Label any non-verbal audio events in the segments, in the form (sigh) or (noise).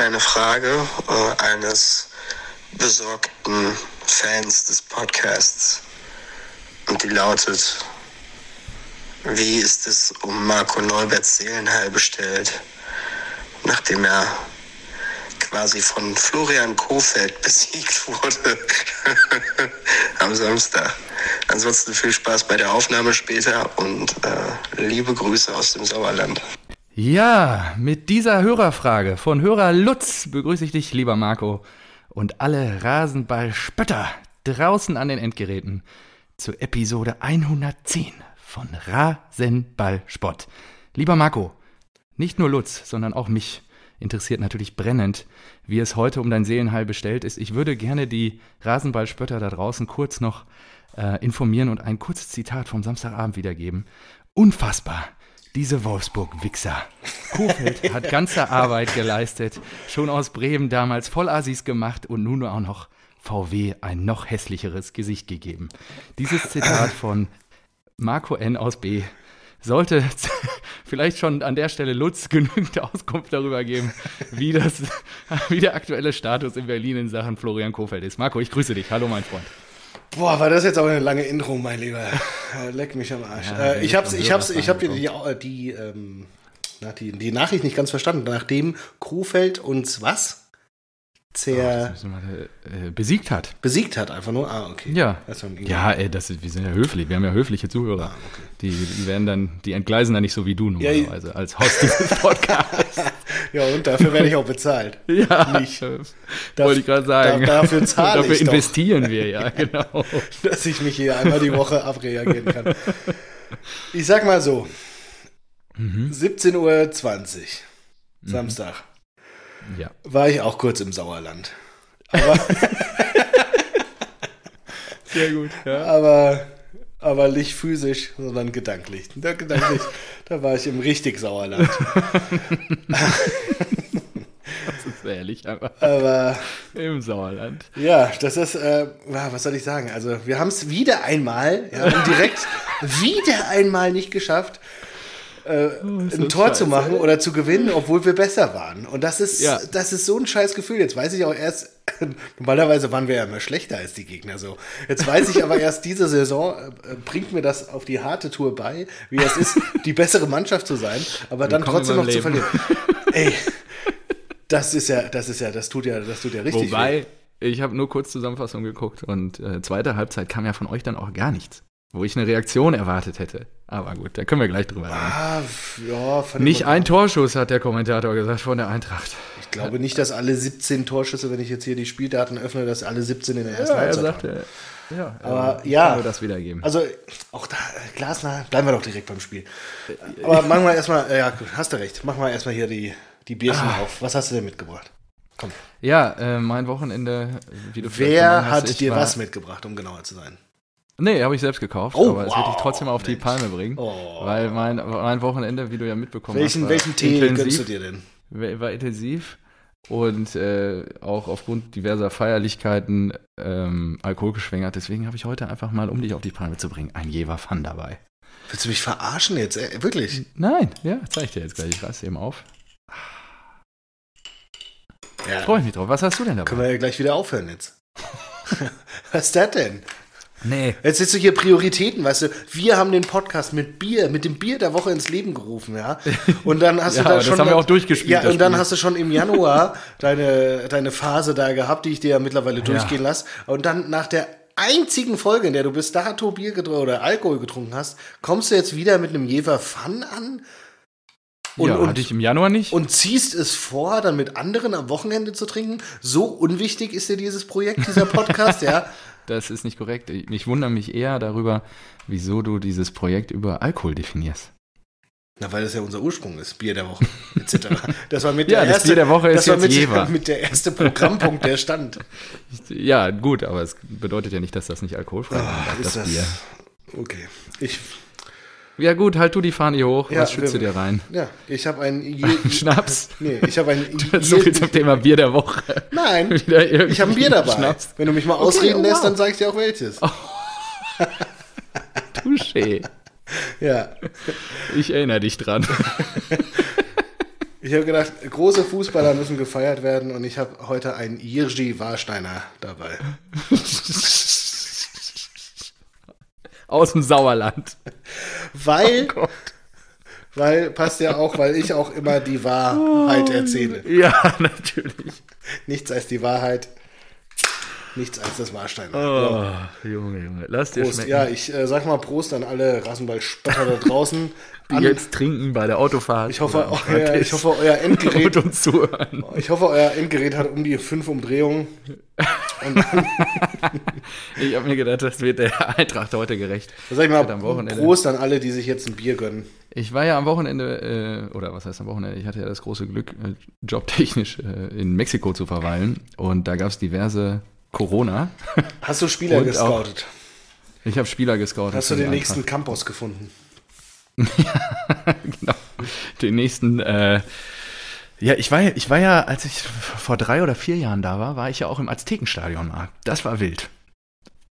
kleine Frage äh, eines besorgten Fans des Podcasts. Und die lautet, wie ist es um Marco Neuberts Seelenheil bestellt, nachdem er quasi von Florian Kofeld (laughs) besiegt wurde (laughs) am Samstag. Ansonsten viel Spaß bei der Aufnahme später und äh, liebe Grüße aus dem Sauerland. Ja, mit dieser Hörerfrage von Hörer Lutz begrüße ich dich, lieber Marco, und alle Rasenballspötter draußen an den Endgeräten zu Episode 110 von Rasenballspott. Lieber Marco, nicht nur Lutz, sondern auch mich interessiert natürlich brennend, wie es heute um dein Seelenheil bestellt ist. Ich würde gerne die Rasenballspötter da draußen kurz noch äh, informieren und ein kurzes Zitat vom Samstagabend wiedergeben. Unfassbar. Diese Wolfsburg-Wichser. Kofeld hat ganze Arbeit geleistet, schon aus Bremen damals voll Assis gemacht und nun auch noch VW ein noch hässlicheres Gesicht gegeben. Dieses Zitat von Marco N. aus B sollte (laughs) vielleicht schon an der Stelle Lutz genügend Auskunft darüber geben, wie, das, (laughs) wie der aktuelle Status in Berlin in Sachen Florian Kofeld ist. Marco, ich grüße dich. Hallo, mein Freund. Boah, war das jetzt aber eine lange Intro, mein Lieber. (laughs) Leck mich am Arsch. Ja, äh, ich hab's, ich hab's, ich hab die, die, die, ähm, die, die Nachricht nicht ganz verstanden. Nachdem Kofeld uns was? Zer oh, mal, äh, besiegt hat. Besiegt hat, einfach nur. Ah, okay. Ja, ja ey, das ist, wir sind ja höflich. Wir haben ja höfliche Zuhörer. Ah, okay. die, die werden dann, die entgleisen dann nicht so wie du normalerweise ja, als Host dieses (laughs) Podcasts. ja, und dafür werde ich auch bezahlt. (laughs) ja, nicht. wollte ich gerade sagen. Da, dafür zahle (laughs) ich Dafür investieren wir, ja, genau. Dass ich mich hier einmal die Woche abreagieren kann. Ich sag mal so, mhm. 17.20 Uhr, Samstag. Ja. war ich auch kurz im Sauerland. Aber (laughs) Sehr gut, ja. Aber, aber nicht physisch, sondern gedanklich. Da, gedanklich, da war ich im richtig Sauerland. (laughs) das ist ehrlich, aber, aber im Sauerland. Ja, das ist, äh, was soll ich sagen? Also, wir haben es wieder einmal, ja, direkt (laughs) wieder einmal nicht geschafft, äh, oh, ein Tor scheiße. zu machen oder zu gewinnen, obwohl wir besser waren. Und das ist, ja. das ist so ein scheiß Gefühl. Jetzt weiß ich auch erst, (laughs) normalerweise waren wir ja immer schlechter als die Gegner so. Jetzt weiß ich aber erst, diese Saison äh, bringt mir das auf die harte Tour bei, wie es ist, (laughs) die bessere Mannschaft zu sein, aber dann trotzdem noch Leben. zu verlieren. Ey, das ist ja, das ist ja, das tut ja, das tut ja richtig. Wobei, weh. ich habe nur kurz Zusammenfassung geguckt und äh, zweite Halbzeit kam ja von euch dann auch gar nichts wo ich eine Reaktion erwartet hätte. Aber gut, da können wir gleich drüber reden. Ah, ja, nicht ein Torschuss, hat der Kommentator gesagt, von der Eintracht. Ich glaube nicht, dass alle 17 Torschüsse, wenn ich jetzt hier die Spieldaten öffne, dass alle 17 in der ersten ja, Halbzeit er sagte, Ja, aber ja, nur das wiedergeben. Also auch da, Glasner, bleiben wir doch direkt beim Spiel. Aber machen wir erstmal, ja, hast du recht, machen wir erstmal hier die, die Bierchen ah. auf. Was hast du denn mitgebracht? Komm. Ja, äh, mein Wochenende, wie du Wer hat dir was mitgebracht, um genauer zu sein? Nee, habe ich selbst gekauft, oh, aber wow. das würde ich trotzdem auf Mensch. die Palme bringen. Oh. Weil mein, mein Wochenende, wie du ja mitbekommen welchen, hast, welchen Tee intensiv, gönnst du dir denn? War intensiv und äh, auch aufgrund diverser Feierlichkeiten ähm, alkoholgeschwängert. Deswegen habe ich heute einfach mal, um dich auf die Palme zu bringen, ein Jever Fun dabei. Willst du mich verarschen jetzt? Äh, wirklich? Nein, ja, zeige ich dir jetzt gleich. Ich reiße eben auf. Ja. Freue ich mich drauf. Was hast du denn dabei? Können wir ja gleich wieder aufhören jetzt. (laughs) Was ist das denn? Nee. Jetzt sitzt du hier Prioritäten, weißt du. Wir haben den Podcast mit Bier, mit dem Bier der Woche ins Leben gerufen, ja. Und dann hast ja, du da schon. Das haben wir auch durchgespielt. Ja, und dann hast du schon im Januar (laughs) deine, deine Phase da gehabt, die ich dir ja mittlerweile durchgehen ja. lasse. Und dann nach der einzigen Folge, in der du bis dato Bier getrunken oder Alkohol getrunken hast, kommst du jetzt wieder mit einem Jever Fun an? Und, ja, hatte ich im Januar nicht. Und ziehst es vor, dann mit anderen am Wochenende zu trinken? So unwichtig ist dir dieses Projekt, dieser Podcast, ja? (laughs) das ist nicht korrekt. Ich wundere mich eher darüber, wieso du dieses Projekt über Alkohol definierst. Na, weil das ja unser Ursprung ist, Bier der Woche, etc. (laughs) Das war mit ja, der erste, Bier der Woche ist das war mit, Jever. mit der erste Programmpunkt, der stand. (laughs) Ja, gut, aber es bedeutet ja nicht, dass das nicht alkoholfrei oh, ist. Das, das Bier. Okay. Ich ja gut, halt du die Fahne hoch. Ja, Was schützt du dir rein? Ja, ich habe einen (laughs) Schnaps. Nee, ich habe einen (laughs) So viel zum Thema Bier der Woche. Nein, (laughs) ich habe ein Bier dabei. Schnaps. Wenn du mich mal okay, ausreden oh, lässt, wow. dann sage ich dir auch welches. Oh. Touché. Ja. Ich erinnere dich dran. Ich habe gedacht, große Fußballer müssen gefeiert werden und ich habe heute einen Jirgi Warsteiner dabei. Aus dem Sauerland. Weil, Oh weil, passt ja auch, weil ich auch immer die Wahrheit erzähle. Ja, (laughs) natürlich. Nichts als die Wahrheit, nichts als das Warsteiner. Oh, Junge, Junge. Lass dir Prost. schmecken. Ja, ich äh, sag mal Prost an alle Rasenballspötter da draußen. (laughs) die An, jetzt trinken bei der Autofahrt. ich, hoffe, euer, ich hoffe, euer Endgerät, uns zuhören. (laughs) ich hoffe, euer Endgerät hat um die fünf Umdrehungen. (laughs) Ich habe mir gedacht, das wird der Eintracht heute gerecht. Sag ich mal, am Wochenende- Prost an alle, die sich jetzt ein Bier gönnen. Ich war ja am Wochenende, äh, oder was heißt am Wochenende? Ich hatte ja das große Glück, äh, jobtechnisch äh, in Mexiko zu verweilen. Und da gab es diverse Corona. Hast du Spieler Und gescoutet? Ich habe Spieler gescoutet. Hast du die den nächsten. Campus gefunden? (laughs) genau. Den nächsten. Äh, ja, ich war, ja- ich war ja, als ich vor drei oder vier Jahren da war, war ich ja auch im Aztekenstadion mal. Das war wild.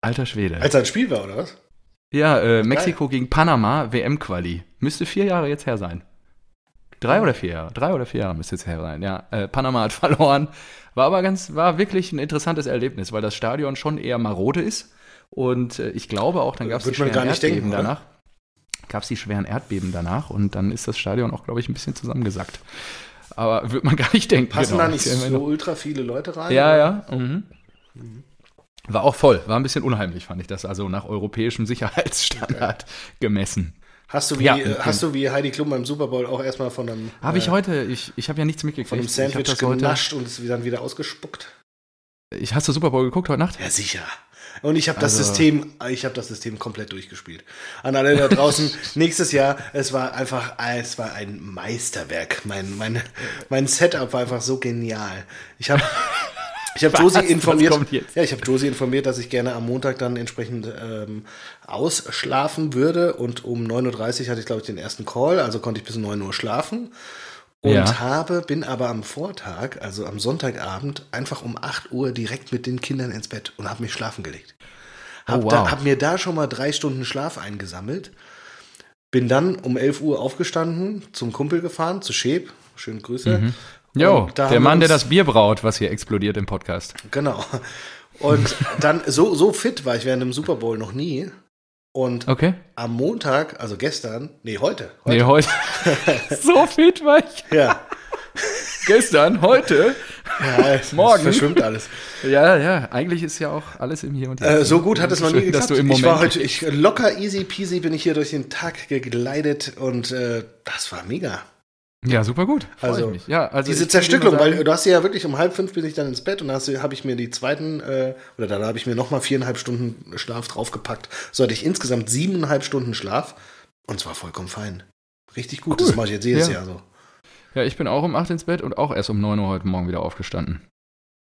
Alter Schwede. Als ein Spiel war, oder was? Ja, äh, Mexiko gegen Panama, WM-Quali. Müsste vier Jahre jetzt her sein. Drei oder vier Jahre? Drei oder vier Jahre müsste jetzt her sein. Ja, äh, Panama hat (laughs) verloren. War aber ganz, war wirklich ein interessantes Erlebnis, weil das Stadion schon eher marode ist. Und äh, ich glaube auch, dann gab es die schweren Erdbeben denken, oder? danach. Gab es die schweren Erdbeben danach und dann ist das Stadion auch, glaube ich, ein bisschen zusammengesackt. Aber wird man (laughs) gar nicht denken. Passen genau. da nicht so ultra viele Leute rein? Ja, ja. Mhm. War auch voll. War ein bisschen unheimlich, fand ich das. Also nach europäischem Sicherheitsstandard gemessen. Hast du wie, Ja, äh, okay. hast du wie Heidi Klum beim Super Bowl auch erstmal von einem, Habe ich äh, heute, ich, ich habe ja nichts mitgekriegt. von einem Sandwich genascht und es dann wieder ausgespuckt? ich, hast du Super Bowl geguckt heute Nacht? Ja, sicher. Und ich habe das Also- System, ich habe das System komplett durchgespielt. An alle da draußen, (laughs) nächstes Jahr, es war einfach, es war ein Meisterwerk. Mein, mein, mein Setup war einfach so genial. Ich habe (laughs) ich habe? Josie Was informiert. Ja, ich habe Josie informiert, dass ich gerne am Montag dann entsprechend ähm, ausschlafen würde. Und um 9.30 Uhr hatte ich, glaube ich, den ersten Call, also konnte ich bis 9 Uhr schlafen. Und Ja. habe, bin aber am Vortag, also am Sonntagabend, einfach um 8 Uhr direkt mit den Kindern ins Bett und habe mich schlafen gelegt. Hab, Oh, wow. da, hab mir da schon mal drei Stunden Schlaf eingesammelt. Bin dann um 11 Uhr aufgestanden, zum Kumpel gefahren, zu Schäb. Schöne Grüße. Mhm. Jo, der Mann, der das Bier braut, was hier explodiert im Podcast. Genau. Und dann so, so fit war ich während dem Super Bowl noch nie. Und Okay. am Montag, also gestern, nee, heute. Nee, heute. (laughs) so fit war ich Ja, gestern, heute. ja es, Morgen. verschwimmt alles. Ja, ja, eigentlich ist ja auch alles im Hier und Jetzt. Äh, so gut hat es noch nie geklappt. Dass du im ich war Moment heute ich, locker easy peasy bin ich hier durch den Tag gegleitet und äh, das war mega. Ja, super gut. Freu Also, ich mich. Ja, also Diese Zerstückelung, weil du hast ja wirklich um halb fünf bin ich dann ins Bett und dann habe ich mir die zweiten, äh, oder dann habe ich mir nochmal viereinhalb Stunden Schlaf draufgepackt. So hatte ich insgesamt siebeneinhalb Stunden Schlaf und es war vollkommen fein. Richtig gut, Cool. das mache ich jetzt jedes Ja. Jahr so. Ja, ich bin auch um 8 ins Bett und auch erst um 9 Uhr heute Morgen wieder aufgestanden.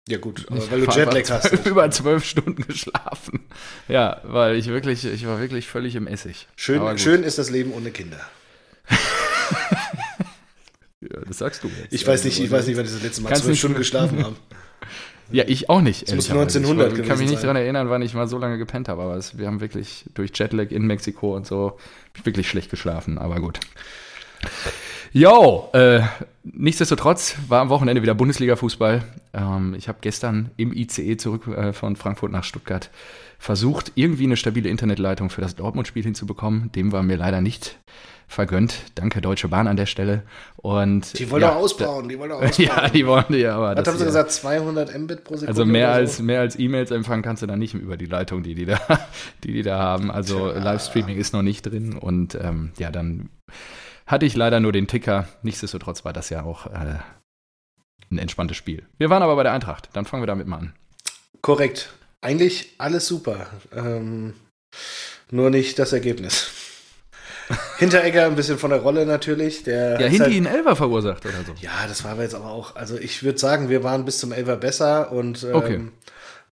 Ja gut, Ich weil du Jetlag hast. zwölf- (laughs) Über zwölf Stunden geschlafen. Ja, weil ich wirklich, ich war wirklich völlig im Essig. Schön, schön ist das Leben ohne Kinder. (laughs) Ja, das sagst du jetzt. Ich weiß nicht, ich weiß nicht, wann ich das letzte Mal Kannst zwölf Stunden geschlafen habe. (laughs) Ja, ich auch nicht. Es muss ehrlicherweise. 1900 Ich kann gewesen mich nicht daran erinnern, wann ich mal so lange gepennt habe, aber es, wir haben wirklich durch Jetlag in Mexiko und so wirklich schlecht geschlafen, aber gut. Jo, äh, nichtsdestotrotz war am Wochenende wieder Bundesliga-Fußball. Ähm, ich habe gestern im ICE zurück äh, von Frankfurt nach Stuttgart versucht, irgendwie eine stabile Internetleitung für das Dortmund-Spiel hinzubekommen. Dem war mir leider nicht vergönnt. Danke Deutsche Bahn an der Stelle. Und Die wollen ja, doch ausbauen, die wollen (laughs) ausbauen. Ja, die wollen ja, aber Was haben sie hier- gesagt? 200 Mbit pro Sekunde? also mehr oder als so? mehr als E-Mails empfangen kannst du da nicht über die Leitung, die die da, (laughs) die die da haben. Also Tja. Livestreaming ist noch nicht drin und ähm, ja, dann hatte ich leider nur den Ticker. Nichtsdestotrotz war das ja auch äh, ein entspanntes Spiel. Wir waren aber bei der Eintracht. Dann fangen wir damit mal an. Korrekt. Eigentlich alles super. Ähm, nur nicht das Ergebnis. (laughs) Hinteregger ein bisschen von der Rolle natürlich. Der Ja, Hinti halt- einen Elfer verursacht oder so. ja, das war aber jetzt aber auch. Also ich würde sagen, wir waren bis zum Elfer besser und ähm, Okay.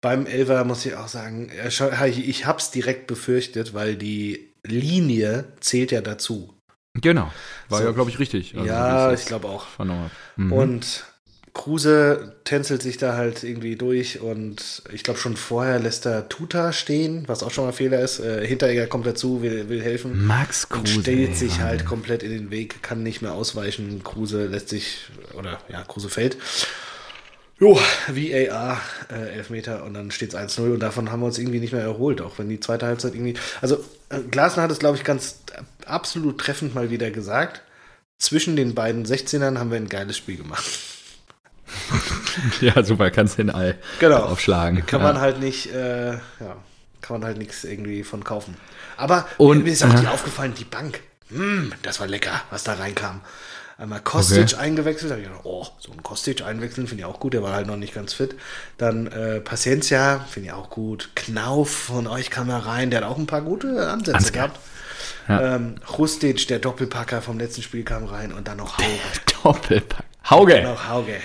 beim Elfer muss ich auch sagen, schau- ich habe es direkt befürchtet, weil die Linie zählt ja dazu. Genau. War So. ja, glaube ich, richtig. Also, ja, ich glaube auch. Mhm. Und Kruse tänzelt sich da halt irgendwie durch und ich glaube schon vorher lässt er Tuta stehen, was auch schon mal Fehler ist. Äh, Hinteregger kommt dazu, will, will helfen. Max Und Kruse. stellt ey, sich Mann. halt komplett in den Weg, kann nicht mehr ausweichen. Kruse lässt sich, oder ja, Kruse fällt. Jo, VAR, äh, Elfmeter und dann steht es 1-0 und davon haben wir uns irgendwie nicht mehr erholt, auch wenn die zweite Halbzeit irgendwie. Also, äh, Glasner hat es, glaube ich, ganz absolut treffend mal wieder gesagt. Zwischen den beiden 16ern haben wir ein geiles Spiel gemacht. (laughs) Ja, super, kannst den All Genau. aufschlagen. Kann ja. man halt nicht, äh, ja, kann man halt nichts irgendwie von kaufen. Aber Und- mir ist auch die ja. aufgefallen, die Bank. Hm, das war lecker, was da reinkam. Einmal Kostic Okay. eingewechselt, habe ich gedacht, oh, so ein Kostic einwechseln finde ich auch gut, der war halt noch nicht ganz fit. Dann äh, Paciencia, finde ich auch gut. Knauf von euch kam da rein, der hat auch ein paar gute Ansätze Ansgar. gehabt. Ja. Ähm, Rustic, der Doppelpacker vom letzten Spiel kam rein und dann noch Hauge. Doppelpack. Hauge, noch Hauge.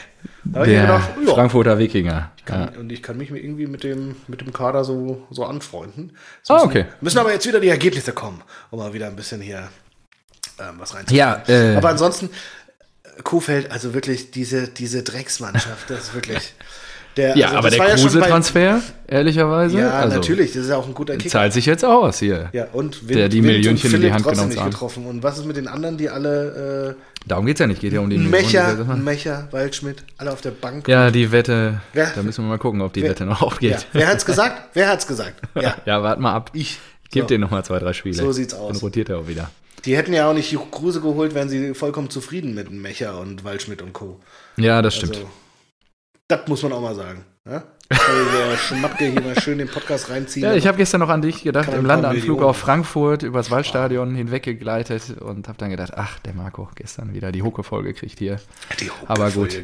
Da hab ich der gedacht, ja, Frankfurter Wikinger. Ja. kann, Und ich kann mich irgendwie mit dem, mit dem Kader so, so anfreunden. Jetzt Ah, müssen, okay. Müssen aber jetzt wieder die Ergebnisse kommen, um mal wieder ein bisschen hier ähm, was reinzunehmen. Ja, äh, aber ansonsten, äh, Kuhfeld, also wirklich diese, diese Drecksmannschaft, das ist wirklich. Der, Ja, also aber der ja Kruse-Transfer, ehrlicherweise, Ja, also, natürlich, das ist ja auch ein guter Kicker. zahlt sich jetzt aus hier. Ja, und Der die Millionchen in die Hand trotzdem genommen getroffen. Und was ist mit den anderen, die alle Darum geht's ja nicht, geht ja um die Mecher, die wir- Mecher, Waldschmidt, alle auf der Bank. Ja, die Wette, Wer- da müssen wir mal gucken, ob die wer- Wette noch Ja. aufgeht. Wer hat's gesagt? Wer hat's gesagt? (laughs) Ja, Ja, wart mal ab. ich. Gib So. dir noch mal zwei, drei Spiele. So sieht's aus. Dann rotiert er auch wieder. Die hätten ja auch nicht Kruse geholt, wären sie vollkommen zufrieden mit Mecher und Waldschmidt und Co. Ja, das stimmt. Also, das muss man auch mal sagen. Ja? Der Schmappke hier mal schön den Podcast reinziehen. Ja, ich habe gestern noch an dich gedacht, im Landeanflug auf Frankfurt übers Waldstadion hinweggegleitet und habe dann gedacht, ach, der Marco gestern wieder die Hucke-Folge kriegt hier die aber gut. (laughs)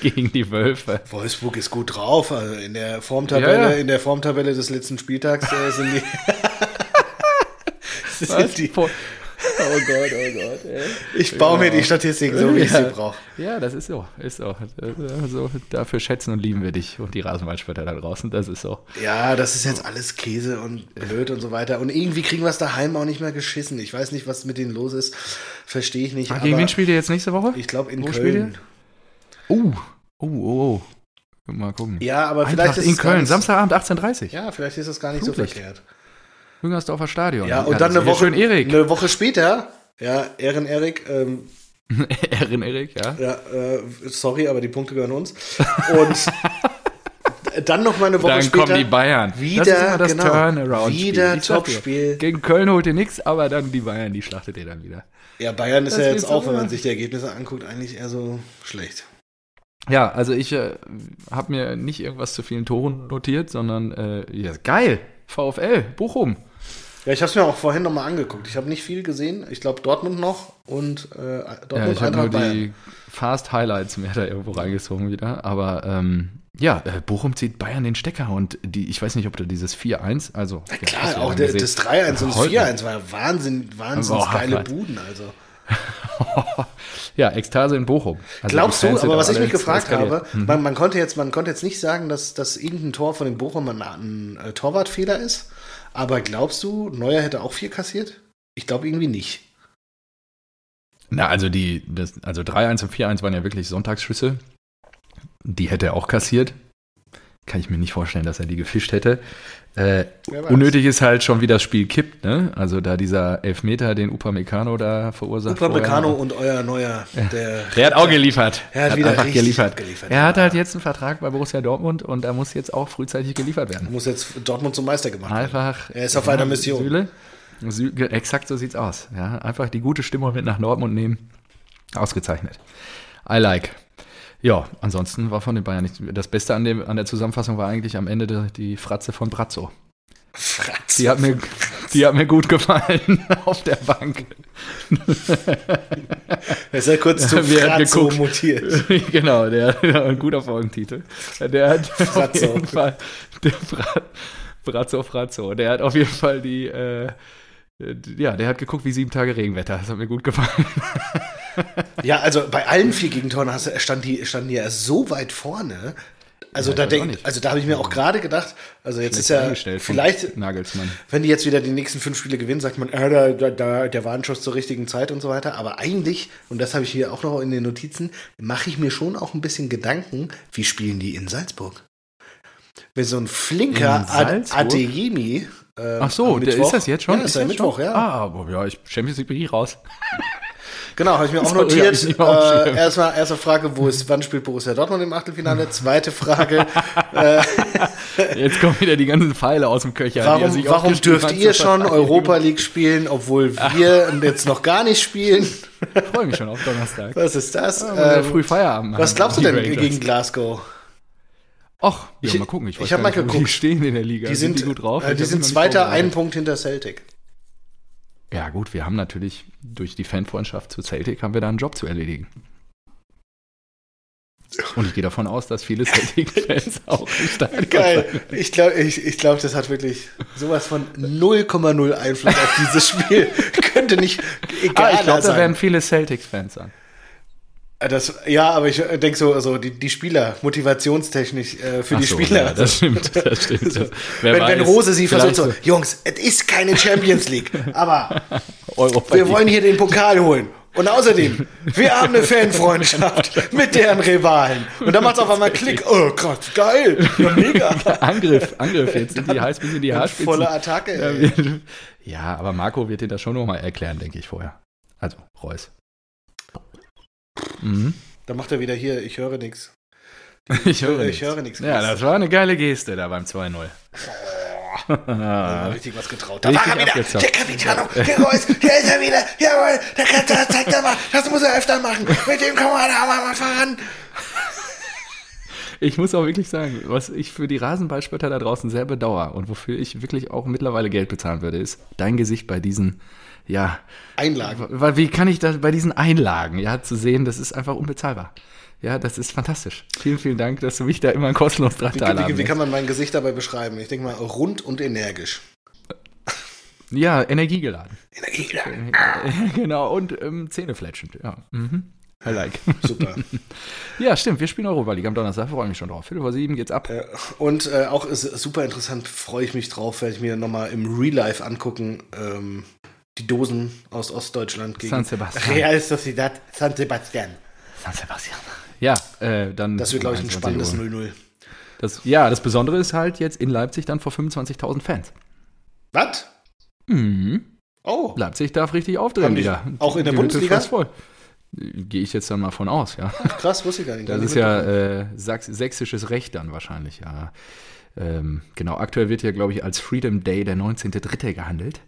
Gegen die Wölfe. Wolfsburg ist gut drauf. Also in der Formtabelle, Ja, ja. in der Formtabelle des letzten Spieltags äh, sind die. (laughs) (laughs) sind die Oh Gott, oh Gott, ey. ich baue mir die Statistiken so, wie ich Ja. sie brauche. Ja, das ist so, ist so. so. Dafür schätzen und lieben wir dich und die Rasenwaldspötter da draußen, das ist so. Ja, das ist jetzt alles Käse und blöd und so weiter. Und irgendwie kriegen wir es daheim auch nicht mehr geschissen. Ich weiß nicht, was mit denen los ist. Verstehe ich nicht. Ah, gegen wen spielt ihr jetzt nächste Woche? ich glaube in Wo Köln. Uh, oh, oh, oh. Mal gucken. Ja, aber Eintracht vielleicht ist in Köln, Samstagabend 18.30 Ja, vielleicht ist das gar nicht so Flutlicht. verkehrt. Hüngersdorfer Stadion. Ja, und das dann eine Woche, Schön Erik. eine Woche später, ja, Ehren Erik, ähm, (laughs) Erin Erik, ja. ja, äh, sorry, aber die Punkte gehören uns. Und (laughs) dann noch mal eine Woche Dann später. kommen die Bayern. Wieder, das ist immer das genau, Turnaround-Spiel. wieder Ich sag dir, Topspiel. Gegen Köln holt ihr nichts, aber dann die Bayern, die schlachtet ihr dann wieder. Ja, Bayern ist Das ja jetzt auch, wenn ja. man sich die Ergebnisse anguckt, eigentlich eher so schlecht. Ja, also ich äh, habe mir nicht irgendwas zu vielen Toren notiert, sondern äh, ja, geil. VfL, Bochum. Ja, ich habe es mir auch vorhin nochmal angeguckt. Ich habe nicht viel gesehen. Ich glaube Dortmund noch und äh, Ja, Dortmund ich habe nur Bayern. die Fast Highlights mir da irgendwo reingezogen wieder. Aber ähm, ja, äh, Bochum zieht Bayern den Stecker und die, ich weiß nicht, ob du dieses 4-1, also Ja, ja, hast klar, du auch ja der, das 3-1 und das Heute- 4-1 war ja Wahnsinn, wahnsinns Boah, geile. Buden. Also. (laughs) ja, Ekstase in Bochum. Also Glaubst du, aber was ich mich gefragt habe, man, man, konnte jetzt, man konnte jetzt nicht sagen, dass, dass irgendein Tor von den Bochum ein, ein äh, Torwartfehler ist, aber glaubst du, Neuer hätte auch vier kassiert? Ich glaube irgendwie nicht. Na, also die, das, also 3-1 und 4-1 waren ja wirklich Sonntagsschüsse. Die hätte er auch kassiert. Kann ich mir nicht vorstellen, dass er die gefischt hätte. Äh, unnötig ist halt schon, wie das Spiel kippt, ne? Also da dieser Elfmeter, den Upamecano da verursacht. Upamecano und euer Neuer, der, Der hat auch geliefert. Er hat wieder einfach richtig geliefert. abgeliefert. Er hat halt jetzt einen Vertrag bei Borussia Dortmund und er muss jetzt auch frühzeitig geliefert werden. muss jetzt Dortmund zum Meister gemacht werden. Einfach. Er ist auf einer Mission. Süle. Sü ge- exakt so sieht's aus. Ja, einfach die gute Stimmung mit nach Dortmund nehmen. Ausgezeichnet. I like. Ja, ansonsten war von den Bayern nicht. Das Beste an, dem, an der Zusammenfassung war eigentlich am Ende die, die Fratze von Brazzo. Fratz. Die hat mir, die hat mir gut gefallen (laughs) auf der Bank. (laughs) Er ist ja kurz zu hat Fratzo geguckt? mutiert. (laughs) genau, der ein guter Folgentitel. Der hat auf Fratzo. jeden Fall der Fra Brazzo Fratzo. Der hat auf jeden Fall die äh, ja, der hat geguckt wie sieben Tage Regenwetter. Das hat mir gut gefallen. Ja, also bei allen vier Gegentoren hast stand die, standen die ja so weit vorne. Also Ja, da denk, also da habe ich mir auch gerade gedacht, also jetzt ist Schlecht ja eingestellt von vielleicht, Nagelsmann. wenn die jetzt wieder die nächsten fünf Spiele gewinnen, sagt man, äh, da, da, da, der Warnschuss zur richtigen Zeit und so weiter. Aber eigentlich, und das habe ich hier auch noch in den Notizen, mache ich mir schon auch ein bisschen Gedanken, wie spielen die in Salzburg? Wenn so ein flinker In Ad? Adeyemi. äh, Ach so, der, ist das jetzt schon? Ja, ist ja das Mittwoch, schon? ja. Ah, ja, ich Champions League bin ich raus. Genau, habe ich mir auch (laughs) notiert. Äh, erstmal erste Frage, wo ist, wann spielt Borussia Dortmund im Achtelfinale? Zweite Frage, Jetzt kommen wieder die ganzen Pfeile aus dem Köcher. er warum, warum dürft hat ihr schon. Europa League spielen, obwohl wir jetzt noch gar nicht spielen? Ich freue mich schon auf Donnerstag. Was ist das? Ja, Ähm, früh Feierabend was glaubst du denn Rangers. gegen Glasgow? Ach, ja, Ich- mal gucken. Ich, ich weiß hab gar mal geguckt. Die stehen in der Liga. Die sind, die gut drauf? äh, die sind Zweiter, einen Punkt hinter Celtic. Ja gut, wir haben natürlich durch die Fanfreundschaft zu Celtic haben wir da einen Job zu erledigen. Und ich gehe davon aus, dass viele Celtic-Fans (laughs) auch im Stadion Geil. sein. Ich glaube, ich, ich glaub, das hat wirklich sowas von 0,0 Einfluss auf dieses Spiel. (laughs) Könnte nicht Ah, egal ich glaube, da werden viele Celtics-Fans sein. Das, ja, aber ich denke so, also die, die Spieler, motivationstechnisch äh, für Ach die so, Spieler. Ja, das stimmt, (laughs) das stimmt. Wer wenn, wenn weiß, Rose sie versucht so, Jungs, es ist keine Champions League, aber wir wollen hier den Pokal holen. Und außerdem, wir haben eine Fanfreundschaft (laughs) mit deren Rivalen. Und dann macht es auf einmal Klick. Oh Gott, geil. Ja, mega. (laughs) Angriff, Angriff, jetzt sind die heiß bis in die Haarspitzen. Volle Attacke. Ey. ja, aber Marco wird dir das schon nochmal erklären, denke ich vorher. Also, Reus. Mhm. Da macht er wieder hier, ich höre nichts. (laughs) Ich höre Ich nichts. höre nichts. Ja, das war eine geile Geste da beim 2-0. Ja, (laughs) richtig was getraut. Da Richtig war er wieder, abgezockt. der Capitano, der Reus, der ist er wieder, jawohl, der kann, der zeigt er mal, das muss er öfter machen, mit dem kann man da mal voran. Ich muss auch wirklich sagen, was ich für die Rasenballspötter da draußen sehr bedauere und wofür ich wirklich auch mittlerweile Geld bezahlen würde, ist dein Gesicht bei diesen, ja, Einlagen. weil wie kann ich da bei diesen Einlagen, ja, zu sehen, das ist einfach unbezahlbar. Ja, das ist fantastisch. Vielen, vielen Dank, dass du mich da immer kostenlos dran Wie, wie, wie kann man mein Gesicht dabei beschreiben? Ich denke mal, rund und energisch. Ja, energiegeladen. Energiegeladen. (laughs) genau, und ähm, zähnefletschend, ja. Mhm. I like. (laughs) Super. (laughs) ja, stimmt, wir spielen Europa League am Donnerstag, freue mich schon drauf. Viertel vor sieben geht's ab. Äh, Und äh, auch ist super interessant, freue ich mich drauf, werde ich mir nochmal im Real Life angucken. Ähm, die Dosen aus Ostdeutschland gegen San Sebastian. Real Sociedad San Sebastian. San Sebastian. Ja, äh, dann. Das wird, glaube ich, ein 21 spannendes Uhr. 0-0. Das, ja, das Besondere ist halt jetzt in Leipzig dann vor 25.000 Fans. Was? Mhm. Oh, Leipzig darf richtig aufdrehen wieder. auch in der Die Bundesliga? voll. Gehe ich jetzt dann mal von aus, ja. krass, wusste ich gar nicht. Das ist ja äh, sächsisches Recht dann wahrscheinlich, ja. Ähm, genau, aktuell wird ja, glaube ich, als Freedom Day der 19.3. gehandelt.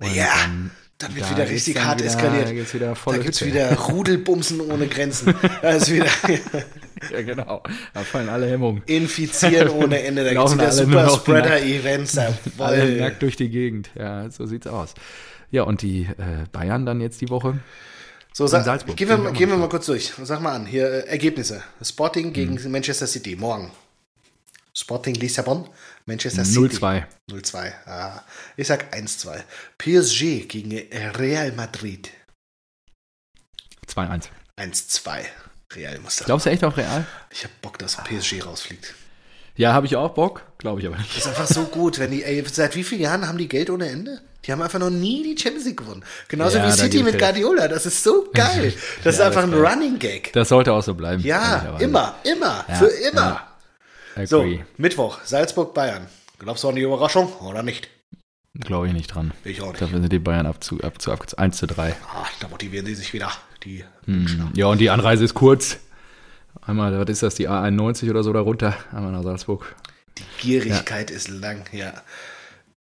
Und Ja, dann- dann wird da wieder richtig hart wieder, eskaliert. Da geht's wieder Da volle gibt es Hütte. wieder Rudelbumsen ohne Grenzen. (laughs) Da ist wieder Ja, genau. Da fallen alle Hemmungen. Infizieren (laughs) ohne Ende. Da gibt es wieder noch Super-Spreader-Events. Alle nackt durch die Gegend. Ja, so sieht's aus. Ja, und die äh, Bayern dann jetzt die Woche. So, sag, Salzburg. gehen wir, gehen wir mal mal kurz durch. Sag mal an, hier äh, Ergebnisse. Sporting gegen Mhm. Manchester City, morgen. Sporting Lissabon, Manchester City. 0-2. 0-2. Ah, ich sag 1-2. PSG gegen Real Madrid. 2-1. 1-2. Real muss das. Glaubst du echt auf Real? Ich hab Bock, dass PSG rausfliegt. Ja, habe ich auch Bock. Glaube ich aber Das nicht. ist einfach so gut, wenn die, ey, seit wie vielen Jahren haben die Geld ohne Ende? Die haben einfach noch nie die Champions League gewonnen. Genauso Ja, wie City mit Guardiola. Das ist so geil. (laughs) Das ist Ja, einfach das ein ist. Running Gag. Das sollte auch so bleiben. Ja, immer, immer, Ja, für immer. Ja. So, Agree. Mittwoch, Salzburg, Bayern. Glaubst du an die Überraschung oder nicht? Glaube ich nicht dran. Ich auch nicht. Dafür sind die Bayern ab zu, ab zu, ab zu 1 zu 3. Ah, da motivieren die sich wieder. Die Hm. Ja, und die Anreise ist kurz. Einmal, was ist das, die A91 oder so da runter, einmal nach Salzburg. Gierigkeit ist lang, ja.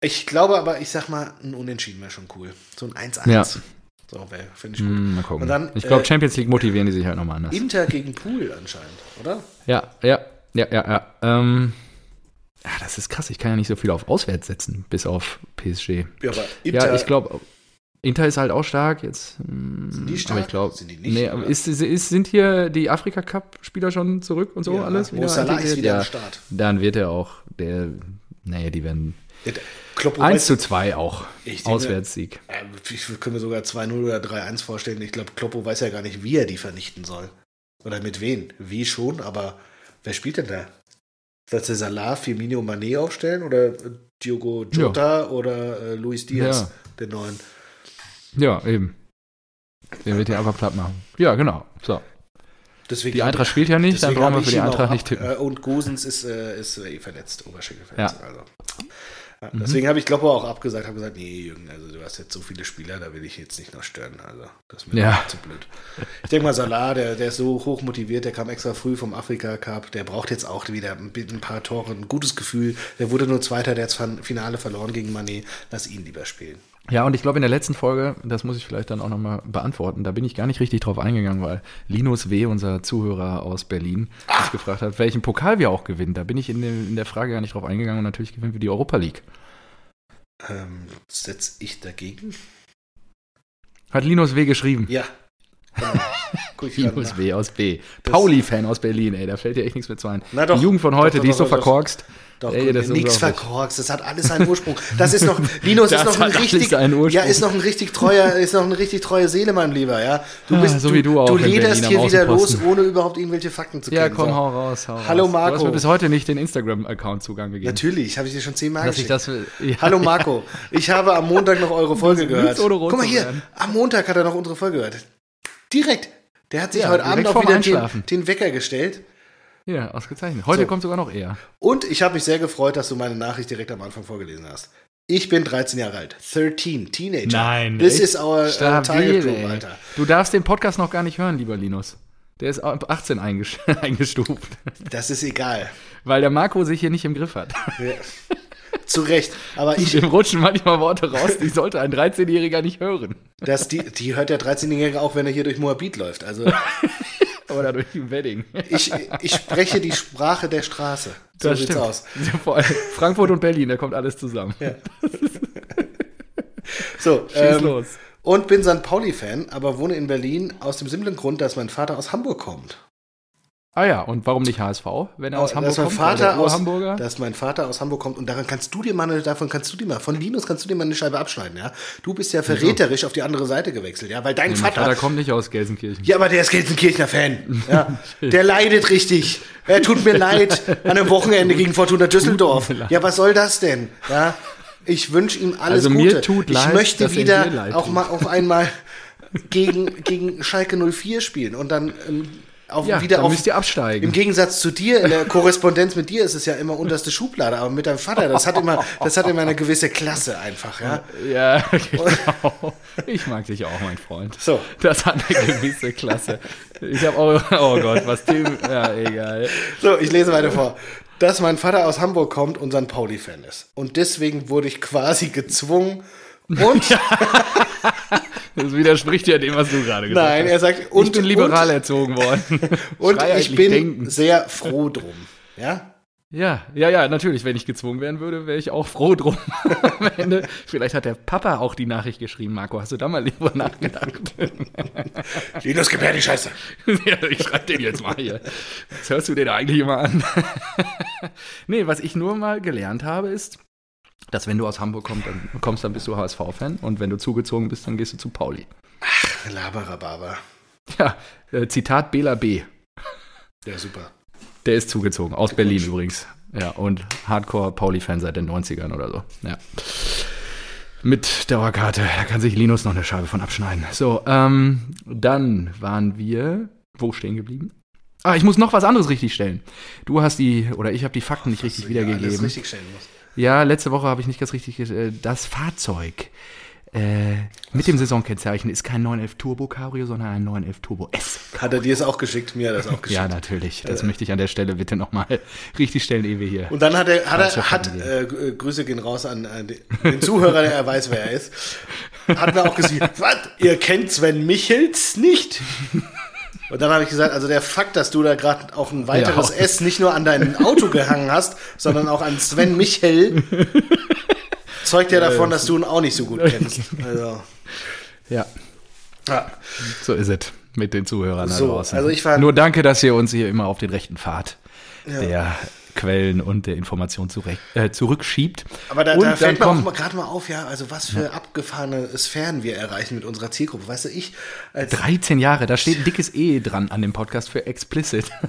Ich glaube aber, ich sag mal, ein Unentschieden wäre schon cool. So ein 1-1. Ja. So, finde ich gut. Hm, mal gucken. Dann, ich glaube, äh, Champions League motivieren die sich halt nochmal anders. Inter gegen Pool anscheinend, oder? Ja, ja, ja, ja, ja. Ähm, ja, das ist krass. Ich kann ja nicht so viel auf Auswärts setzen, bis auf PSG. Ja, aber Inter, ja, ich glaube, Inter ist halt auch stark jetzt. Sind die stark? Aber ich glaube, Sind die nicht, nee, ist, ist, sind hier die Afrika Cup Spieler schon zurück und so ja, alles? Mo Salah ist wieder ja, am Start. Dann wird er auch der, naja, die werden der Kloppo 1 weiß- zu 2 auch. Ich denke- Auswärtssieg. Ja, Ich kann mir sogar 2-0 oder 3-1 vorstellen. Ich glaube, Kloppo weiß ja gar nicht, wie er die vernichten soll. Oder mit wen. Wie schon, aber wer spielt denn da? Dass der Salah, Firmino, Mané aufstellen oder Diogo Jota ja. oder äh, Luis Diaz, ja. den neuen. Ja, eben. Den wird ja einfach platt machen. Ja, genau. So. Deswegen, die Eintracht spielt ja nicht, dann brauchen wir für die Eintracht nicht tippen. Äh, und Gosens ist, äh, ist eh verletzt, Oberschenkelverletzung. Ja. Also. Ja, mhm. Deswegen habe ich Kloppo auch abgesagt, habe gesagt, nee, Jürgen, also du hast jetzt so viele Spieler, da will ich jetzt nicht noch stören. Also das ist mir ja. zu blöd. Ich denke mal, Salah, der, der ist so hoch motiviert, der kam extra früh vom Afrika Cup, der braucht jetzt auch wieder ein, ein paar Tore, ein gutes Gefühl. Der wurde nur Zweiter, der hat das Finale verloren gegen Mané. Lass ihn lieber spielen. Ja, und ich glaube, in der letzten Folge, das muss ich vielleicht dann auch nochmal beantworten, da bin ich gar nicht richtig drauf eingegangen, weil Linus W., unser Zuhörer aus Berlin, ah. uns gefragt hat, welchen Pokal wir auch gewinnen. Da bin ich in, in der Frage gar nicht drauf eingegangen und natürlich gewinnen wir die Europa League. Ähm, setze ich dagegen? Hat Linus W. geschrieben. Ja. Linus W. aus B. Pauli-Fan aus Berlin, ey, da fällt dir echt nichts mehr zu ein. Na doch, die Jugend von heute, doch, doch, die ist so verkorkst. Doch, Ey, das nichts verkorkst, das hat alles seinen Ursprung. Das ist noch, (laughs) Linus ist noch ein richtig, ja, ist noch ein richtig treuer, ist noch eine richtig treue Seele, mein Lieber, ja. Du bist, ja, so wie du auch. Du lederst hier wieder los, ohne überhaupt irgendwelche Fakten zu kennen. Ja, komm, so. hau raus, hau Hallo Marco. Du hast mir bis heute nicht den Instagram-Account-Zugang gegeben. Natürlich, habe ich dir schon zehnmal geschickt. Das, ja. Hallo Marco, ich habe am Montag noch eure Folge gehört. Guck mal hier, am Montag hat er noch unsere Folge gehört. Direkt. Der hat sich ja, heute Abend auch wieder den, den Wecker gestellt. Ja, ausgezeichnet. Heute so. kommt sogar noch eher. Und ich habe mich sehr gefreut, dass du meine Nachricht direkt am Anfang vorgelesen hast. Ich bin 13 Jahre alt. 13, Teenager. Nein. This is our uh, target group, Alter. Du darfst den Podcast noch gar nicht hören, lieber Linus. Der ist ab 18 (laughs) eingestuft. Das ist egal. Weil der Marco sich hier nicht im Griff hat. Ja. (laughs) Zu Recht. Aber ich. Dem rutschen manchmal Worte raus, die sollte ein 13-Jähriger nicht hören. Das, die, die hört der 13-Jährige auch, wenn er hier durch Moabit läuft. Also. (laughs) Oder durch ein Wedding. Ich, ich spreche die Sprache der Straße. So das sieht's stimmt. aus. (laughs) Ja, Frankfurt und Berlin, da kommt alles zusammen. Ja. so, Schieß ähm, los. Und bin St. Pauli-Fan, aber wohne in Berlin aus dem simplen Grund, dass mein Vater aus Hamburg kommt. Ah ja, und warum nicht HSV, wenn er aus Hamburg dass kommt? Vater aus, Hamburger? Dass mein Vater aus Hamburg kommt und daran kannst du dir mal, davon kannst du dir mal, von Linus kannst du dir mal eine Scheibe abschneiden, ja? Du bist ja verräterisch auf die andere Seite gewechselt, ja? Weil dein nee, Vater. Vater kommt nicht aus Gelsenkirchen. Ja, aber der ist Gelsenkirchener Fan. (laughs) Ja? der leidet richtig. Er tut mir leid an einem Wochenende gegen Fortuna Düsseldorf. Ja, was soll das denn? Ja? Ich wünsche ihm alles also Gute. Mir tut leid, ich möchte wieder auch mal auf einmal gegen, gegen Schalke 04 spielen und dann ähm, auf, ja, wieder auf, müsst ihr absteigen. Im Gegensatz zu dir, in der Korrespondenz mit dir ist es ja immer unterste Schublade, aber mit deinem Vater, das hat immer, das hat immer eine gewisse Klasse einfach, ja. Ja, genau. (laughs) Ich mag dich auch, mein Freund. So. Das hat eine gewisse Klasse. Ich habe auch, oh Gott, was Tim, ja, egal. So, ich lese weiter vor. Dass mein Vater aus Hamburg kommt und St. Pauli-Fan ist. Und deswegen wurde ich quasi gezwungen, und (laughs) das widerspricht ja dem, was du gerade gesagt Nein, hast. Nein, er sagt, und, ich bin liberal und, erzogen worden. (laughs) und ich bin denken. sehr froh drum. Ja? Ja, ja, ja, natürlich. Wenn ich gezwungen werden würde, wäre ich auch froh drum. (laughs) Am Ende. Vielleicht hat der Papa auch die Nachricht geschrieben, Marco. Hast du da mal lieber nachgedacht? (laughs) Linus, gib her die Scheiße. ja, ich schreibe den jetzt mal hier. Was hörst du den eigentlich immer an? nee, was ich nur mal gelernt habe, ist, dass wenn du aus Hamburg kommst, dann, kommst, dann bist du HSV-Fan und wenn du zugezogen bist, dann gehst du zu Pauli. Ach, Laberababa. Ja, äh, Zitat Bela B. Ja, super. Der ist zugezogen, aus Berlin übrigens. Ja, und Hardcore-Pauli-Fan seit den 90ern oder so. Ja. Mit Dauerkarte, da kann sich Linus noch eine Scheibe von abschneiden. So, ähm, dann waren wir, wo stehen geblieben? Ah, ich muss noch was anderes richtig stellen. Du hast die, oder ich habe die Fakten nicht richtig wiedergegeben. Alles richtig stellen musst. Ja, letzte Woche habe ich nicht ganz richtig. Äh, das Fahrzeug äh, mit dem Saisonkennzeichen ist kein 911 Turbo Cabrio, sondern ein 911 Turbo S. Hat er dir es auch geschickt? Mir hat er es auch (laughs) geschickt. ja, natürlich. Das äh. möchte ich an der Stelle bitte nochmal (laughs) richtig stellen, ehe wir hier. Und dann hat er, hat er, hat, äh, Grüße gehen raus an, an den Zuhörer, der er weiß, wer er ist. Hat mir auch gesagt, (laughs) was? Ihr kennt Sven Michels nicht? Und dann habe ich gesagt, also der Fakt, dass du da gerade auch ein weiteres ja. S nicht nur an dein Auto gehangen hast, sondern auch an Sven Michel, zeugt ja davon, dass du ihn auch nicht so gut kennst. Also. Ja. ja. So ist es mit den Zuhörern so, da draußen. Also ich war Nur danke, dass ihr uns hier immer auf den rechten Pfad ja. der Quellen und der Information zurecht, äh, zurückschiebt. Aber da, da fällt mir gerade mal auf, ja, also was für abgefahrene Sphären wir erreichen mit unserer Zielgruppe. Weißt du, ich als 13 Jahre, da steht ein dickes E dran an dem Podcast für explicit. (laughs)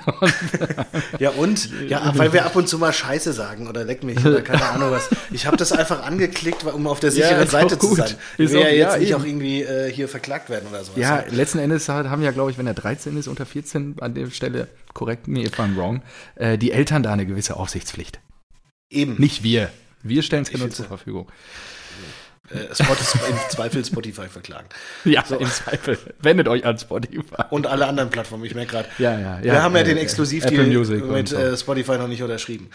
Ja und? Ja, weil wir ab und zu mal Scheiße sagen oder leck mich oder keine (laughs) Ahnung was. Ich habe das einfach angeklickt, um auf der sicheren auch Seite zu sein. Ich will ja jetzt ja, nicht eben. auch irgendwie äh, hier verklagt werden oder sowas. ja, letzten Endes haben ja, glaube ich, wenn er 13 ist, unter 14 an der Stelle, korrekt me if I'm wrong, äh, die Eltern da eine gewisse Aufsichtspflicht. Eben. Nicht wir. Wir stellen es ja nur find's zur ja. Verfügung. Äh, Spotify, Im Zweifel Spotify verklagen. (laughs) Ja, im Zweifel. Wendet euch an Spotify. Und alle anderen Plattformen, ich merke gerade. Ja, ja, ja. Wir haben ja äh, den Exklusivdeal mit so. äh, Spotify noch nicht unterschrieben.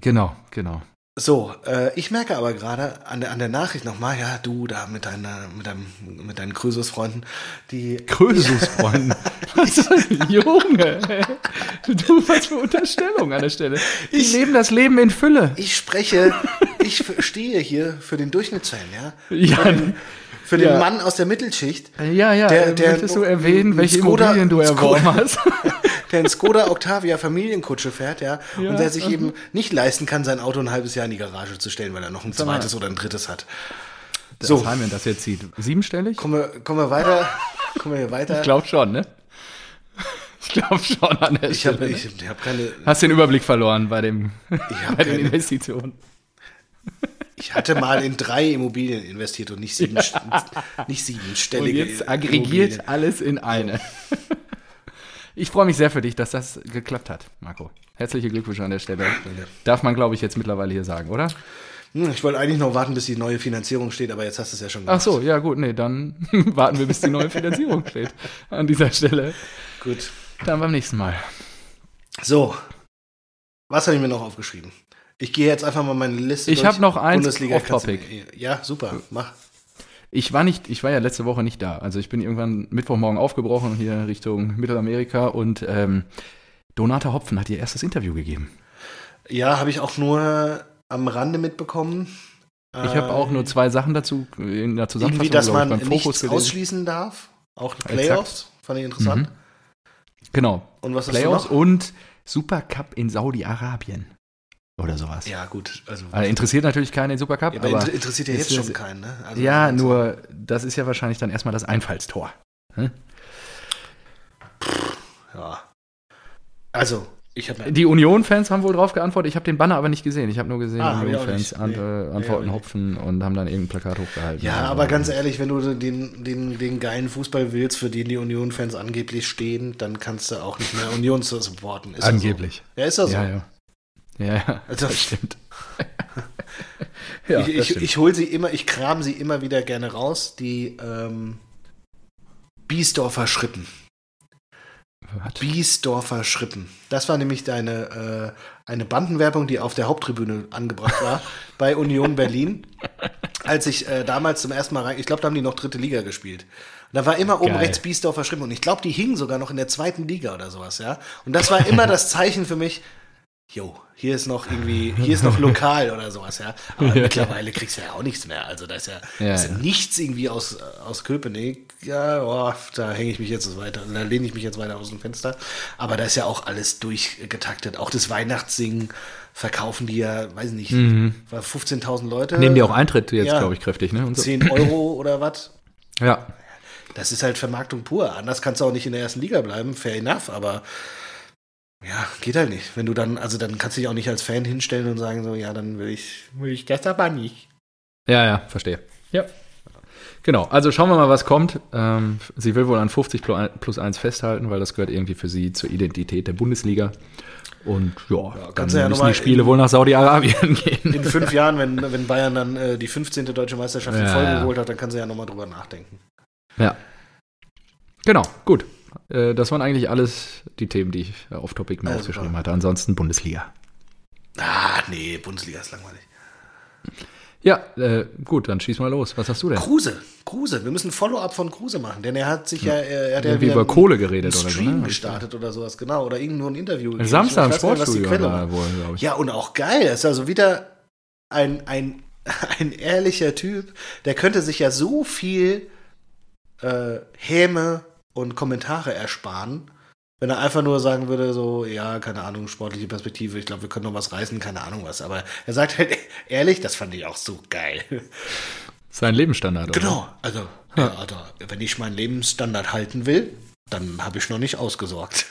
Genau, genau. So, äh, ich merke aber gerade an der, an der Nachricht nochmal, ja, du da mit, deiner, mit, deinem, mit deinen Krösus-Freunden, die (laughs) (laughs) Krösus-Freunden. Was, Junge, du, was für Unterstellung an der Stelle. Die Ich- leben das Leben in Fülle. Ich spreche, ich stehe hier für den Durchschnittsfan, ja. Ja, Für den, für den ja. Mann aus der Mittelschicht, ja, ja. Der- Der, der- Möchtest du erwähnen, welche Skoda- Immobilien du erworben Skoda- hast? (laughs) der in Skoda Octavia Familienkutsche fährt, ja, Ja, und der sich eben nicht leisten kann, sein Auto ein halbes Jahr in die Garage zu stellen, weil er noch ein zweites oder ein drittes hat. So. So. Simon das jetzt sieht. Siebenstellig? Kommen wir, kommen wir weiter. Kommen wir hier weiter. Ich glaube schon, ne? Ich glaube schon an der Ich habe Stelle. ich, ich hab keine. Hast den Überblick verloren bei, dem, hab bei den Investitionen. Ich hatte mal in drei Immobilien investiert und nicht (laughs) sieben, nicht Und siebenstellige. jetzt aggregiert Immobilien. alles in eine. Ich freue mich sehr für dich, dass das geklappt hat, Marco. Herzliche Glückwünsche an der Stelle. Darf man, glaube ich, jetzt mittlerweile hier sagen, oder? Hm, Ich wollte eigentlich noch warten, bis die neue Finanzierung steht, aber jetzt hast du es ja schon Ach so, ja gut, nee, dann (laughs) warten wir, bis die neue Finanzierung steht an dieser Stelle. Gut. Dann beim nächsten Mal. So. Was habe ich mir noch aufgeschrieben? Ich gehe jetzt einfach mal meine Liste Ich durch. hab noch eins Bundesliga off-topic. Ja, super. Mach. Ich war nicht, ich war ja letzte Woche nicht da. Also ich bin irgendwann Mittwochmorgen aufgebrochen hier Richtung Mittelamerika und ähm, Donata Hopfen hat ihr erstes Interview gegeben. Ja, habe ich auch nur am Rande mitbekommen. Ich habe auch nur zwei Sachen dazu in der Zusammenfassung Irgendwie, dass ich, man beim nichts Fokus gelesen. ausschließen darf. Auch die Playoffs. Fand ich interessant. Mhm. Genau. Und was hast Playoffs und Supercup in Saudi-Arabien. Oder sowas. Ja, gut. Also, Also interessiert natürlich keinen den Supercup, ja, aber aber inter- interessiert ja jetzt ja- schon keinen, ne? Also, ja, also- nur das ist ja wahrscheinlich dann erstmal das Einfallstor. Ja. Also, ich habe Die Union-Fans haben wohl drauf geantwortet. Ich habe den Banner aber nicht gesehen. Ich habe nur gesehen, Ah, Union-Fans Nee. äh, Nee, antworten ich Hopfen und haben dann irgendein Plakat hochgehalten. Ja, Also, aber ganz ehrlich, wenn du den, den, den geilen Fußball willst, für den die Union-Fans angeblich stehen, dann kannst du auch nicht mehr Union zu supporten. Ist ja Angeblich. So. Ja, ist ja so. Ja, ja. Ja, ja. Also- das stimmt. (laughs) ja, ich ich, ich hole sie immer, ich kram sie immer wieder gerne raus, die ähm, Biesdorfer Schrippen. Was? Biesdorfer Schrippen. Das war nämlich deine äh, eine Bandenwerbung, die auf der Haupttribüne angebracht war (laughs) bei Union Berlin. Als ich äh, damals zum ersten Mal rein, ich glaube, da haben die noch dritte Liga gespielt. Und da war immer oben Geil. rechts Biesdorfer Schrippen und ich glaube, die hingen sogar noch in der zweiten Liga oder sowas, ja. Und das war immer das Zeichen für mich, jo, hier ist noch irgendwie, hier ist noch lokal oder sowas, ja. Aber (laughs) Ja. mittlerweile kriegst du ja auch nichts mehr. Also da ist ja, Ja, ist ja ja. nichts irgendwie aus, aus Köpenick. Ja, boah, da hänge ich mich jetzt weiter, da lehne ich mich jetzt weiter aus dem Fenster. Aber da ist ja auch alles durchgetaktet. Auch das Weihnachtssingen verkaufen die ja, weiß nicht, war 15.000 Leute. Mhm. Nehmen die auch Eintritt jetzt, Ja. glaube ich, kräftig, ne? Und so. 10 Euro oder was? Ja. Das ist halt Vermarktung pur. Anders kannst du auch nicht in der ersten Liga bleiben, fair enough, aber ja, geht halt nicht. Wenn du dann, also dann kannst du dich auch nicht als Fan hinstellen und sagen so, ja, dann will ich, will ich das aber nicht. Ja, ja, verstehe. Ja. Genau, also schauen wir mal, was kommt. Ähm, sie will wohl an 50 plu- plus 1 festhalten, weil das gehört irgendwie für sie zur Identität der Bundesliga. Und ja, dann kannst du ja müssen die Spiele in- wohl nach Saudi-Arabien (laughs) gehen. In fünf Jahren, wenn, wenn Bayern dann äh, die 15. deutsche Meisterschaft in Ja, Folge ja. geholt hat, dann kannst du ja nochmal drüber nachdenken. Ja. Genau, gut. Äh, das waren eigentlich alles die Themen, die ich äh, auf Topic mir Ja, aufgeschrieben hatte. Ansonsten Bundesliga. Ah, nee, Bundesliga ist langweilig. Ja, äh, gut, dann schieß mal los. Was hast du denn? Kruse, Kruse, wir müssen ein Follow-up von Kruse machen, denn er hat sich ja, er, er hat ja über einen- Kohle geredet einen oder so, Stream ne? gestartet oder sowas, genau, oder irgendwo ein Interview. Samstag im Sportstudio war. wohl, glaube ich. Ja, und auch geil. Das ist also wieder ein, ein, (laughs) ein ehrlicher Typ. Der könnte sich ja so viel äh, Häme und Kommentare ersparen, Wenn er einfach nur sagen würde, so, ja, keine Ahnung, sportliche Perspektive, ich glaube, wir können noch was reißen, keine Ahnung was. Aber er sagt halt (laughs) ehrlich, das fand ich auch so geil. Sein Lebensstandard, oder? Genau, also, ja, also wenn ich meinen Lebensstandard halten will, dann habe ich noch nicht ausgesorgt.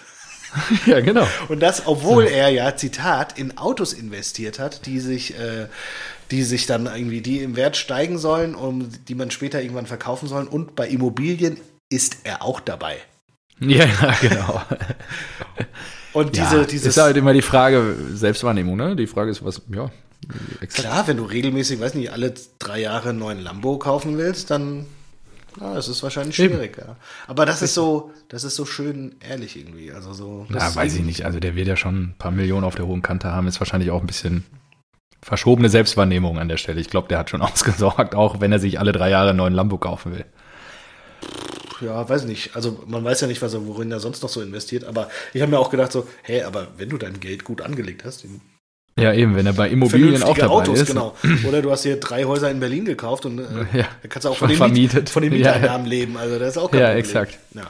(laughs) ja, genau. Und das, obwohl er ja, Zitat, in Autos investiert hat, die sich, äh, die sich dann irgendwie, die im Wert steigen sollen, um die man später irgendwann verkaufen sollen. Und bei Immobilien ist er auch dabei. (laughs) Ja, genau. (laughs) Und diese, ja, dieses. ist halt immer die Frage, Selbstwahrnehmung, ne? Die Frage ist, was, ja, exakt. Klar, wenn du regelmäßig, weiß nicht, alle drei Jahre einen neuen Lambo kaufen willst, dann ja, es ist wahrscheinlich schwierig, ja. Aber das ist so, das ist so schön ehrlich irgendwie. Also so. Ja, weiß ich nicht. Also der wird ja schon ein paar Millionen auf der hohen Kante haben, ist wahrscheinlich auch ein bisschen verschobene Selbstwahrnehmung an der Stelle. Ich glaube, der hat schon (laughs) ausgesorgt, auch wenn er sich alle drei Jahre einen neuen Lambo kaufen will ja, weiß nicht. Also man weiß ja nicht, was er, worin er sonst noch so investiert, aber ich habe mir auch gedacht so, hey, aber wenn du dein Geld gut angelegt hast, ja, eben, wenn er bei Immobilien auch dabei Autos, ist. genau. Oder du hast hier drei Häuser in Berlin gekauft und äh, ja, da kannst du auch von den, Miet, von den Mieteinnahmen ja, leben. Also das ist auch kein Ja, Problem. exakt. Ja.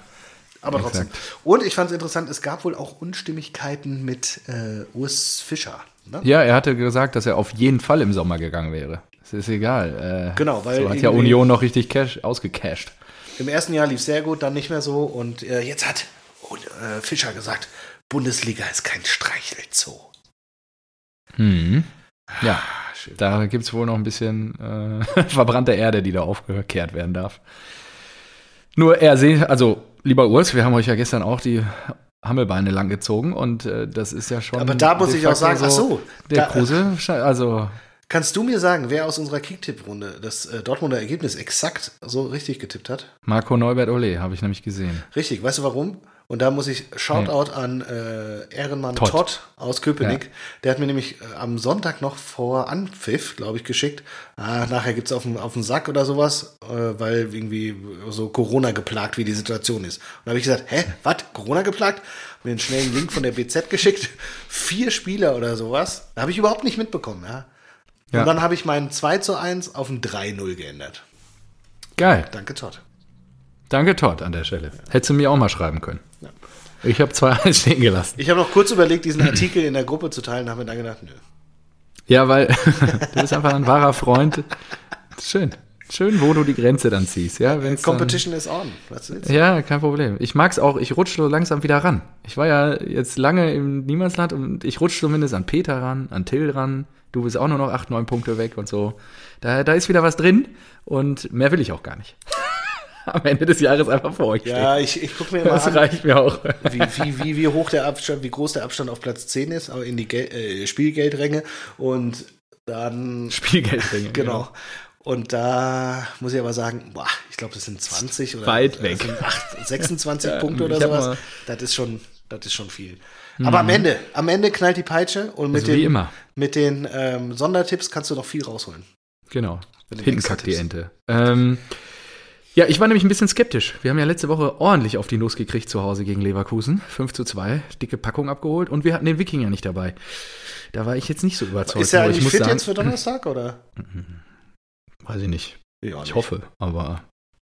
Aber trotzdem. Exakt. Und ich fand es interessant, es gab wohl auch Unstimmigkeiten mit äh, Urs Fischer. Ne? Ja, er hatte gesagt, dass er auf jeden Fall im Sommer gegangen wäre. Ist egal. Äh, genau, weil. So hat ja Union noch richtig cash, ausgecashed. Im ersten Jahr lief sehr gut, dann nicht mehr so. Und äh, jetzt hat oh, äh, Fischer gesagt, Bundesliga ist kein Streichelzoo. Hm. Ja, ah, da gibt es wohl noch ein bisschen äh, (laughs) verbrannte Erde, die da aufgekehrt werden darf. Nur er sehen, also lieber Urs, wir haben euch ja gestern auch die Hammelbeine langgezogen und äh, das ist ja schon. Aber da muss ich auch sagen, so, ach so. Der da, Kruse, also Kannst du mir sagen, wer aus unserer Kicktipp-Runde das äh, Dortmunder Ergebnis exakt so richtig getippt hat? Marco Neubert Ole, habe ich nämlich gesehen. Richtig, weißt du warum? Und da muss ich Shoutout hm. an äh, Ehrenmann Todd. Todd aus Köpenick. Ja. Der hat mir nämlich äh, am Sonntag noch vor Anpfiff, glaube ich, geschickt. Ah, nachher gibt es auf dem Sack oder sowas, äh, weil irgendwie so Corona geplagt, wie die Situation ist. Und da habe ich gesagt, hä, was? Corona geplagt? Mir einen schnellen Link von der BZ geschickt. (laughs) Vier Spieler oder sowas. Da habe ich überhaupt nicht mitbekommen, ja. Ja. Und dann habe ich meinen 2 zu 1 auf ein 3-0 geändert. Geil. Danke, Todd. Danke, Todd, an der Stelle. Hättest du mir auch mal schreiben können. Ja. Ich habe 2-1 (laughs) stehen gelassen. Ich habe noch kurz überlegt, diesen Artikel in der Gruppe zu teilen, habe mir dann gedacht, nö. Ja, weil (laughs) du bist einfach ein wahrer Freund. Schön. Schön, wo du die Grenze dann ziehst. Ja, wenn's Competition dann, is on. Was willst Ja, kein Problem. Ich mag es auch, ich rutsche so langsam wieder ran. Ich war ja jetzt lange im Niemandsland und ich rutsche zumindest an Peter ran, an Till ran, du bist auch nur noch acht, neun Punkte weg und so. Da, da ist wieder was drin und mehr will ich auch gar nicht. (laughs) Am Ende des Jahres einfach vor euch stehen. Ja, ich, ich gucke mir mal das an, reicht mir auch. Wie, wie, wie, wie hoch der Abstand, wie groß der Abstand auf Platz 10 ist, aber in die Gel äh, Spielgeldränge und dann. Spielgeldränge. (laughs) genau. genau. Und da muss ich aber sagen, boah, ich glaube, das sind 20 oder weit weg. 8, 26 (laughs) Punkte oder sowas. Das ist schon, das ist schon viel. Aber am mhm. Ende, am Ende knallt die Peitsche und mit also den, mit den ähm, Sondertipps kannst du noch viel rausholen. Genau. Hinten kackt die Ente. Ähm, ja, ich war nämlich ein bisschen skeptisch. Wir haben ja letzte Woche ordentlich auf die Nuss gekriegt zu Hause gegen Leverkusen. 5 zu 2, dicke Packung abgeholt und wir hatten den Wikinger nicht dabei. Da war ich jetzt nicht so überzeugt. Ist er eigentlich fit sagen, jetzt für Donnerstag, oder? (clears throat) Weiß ich nicht. Ich nicht. hoffe, aber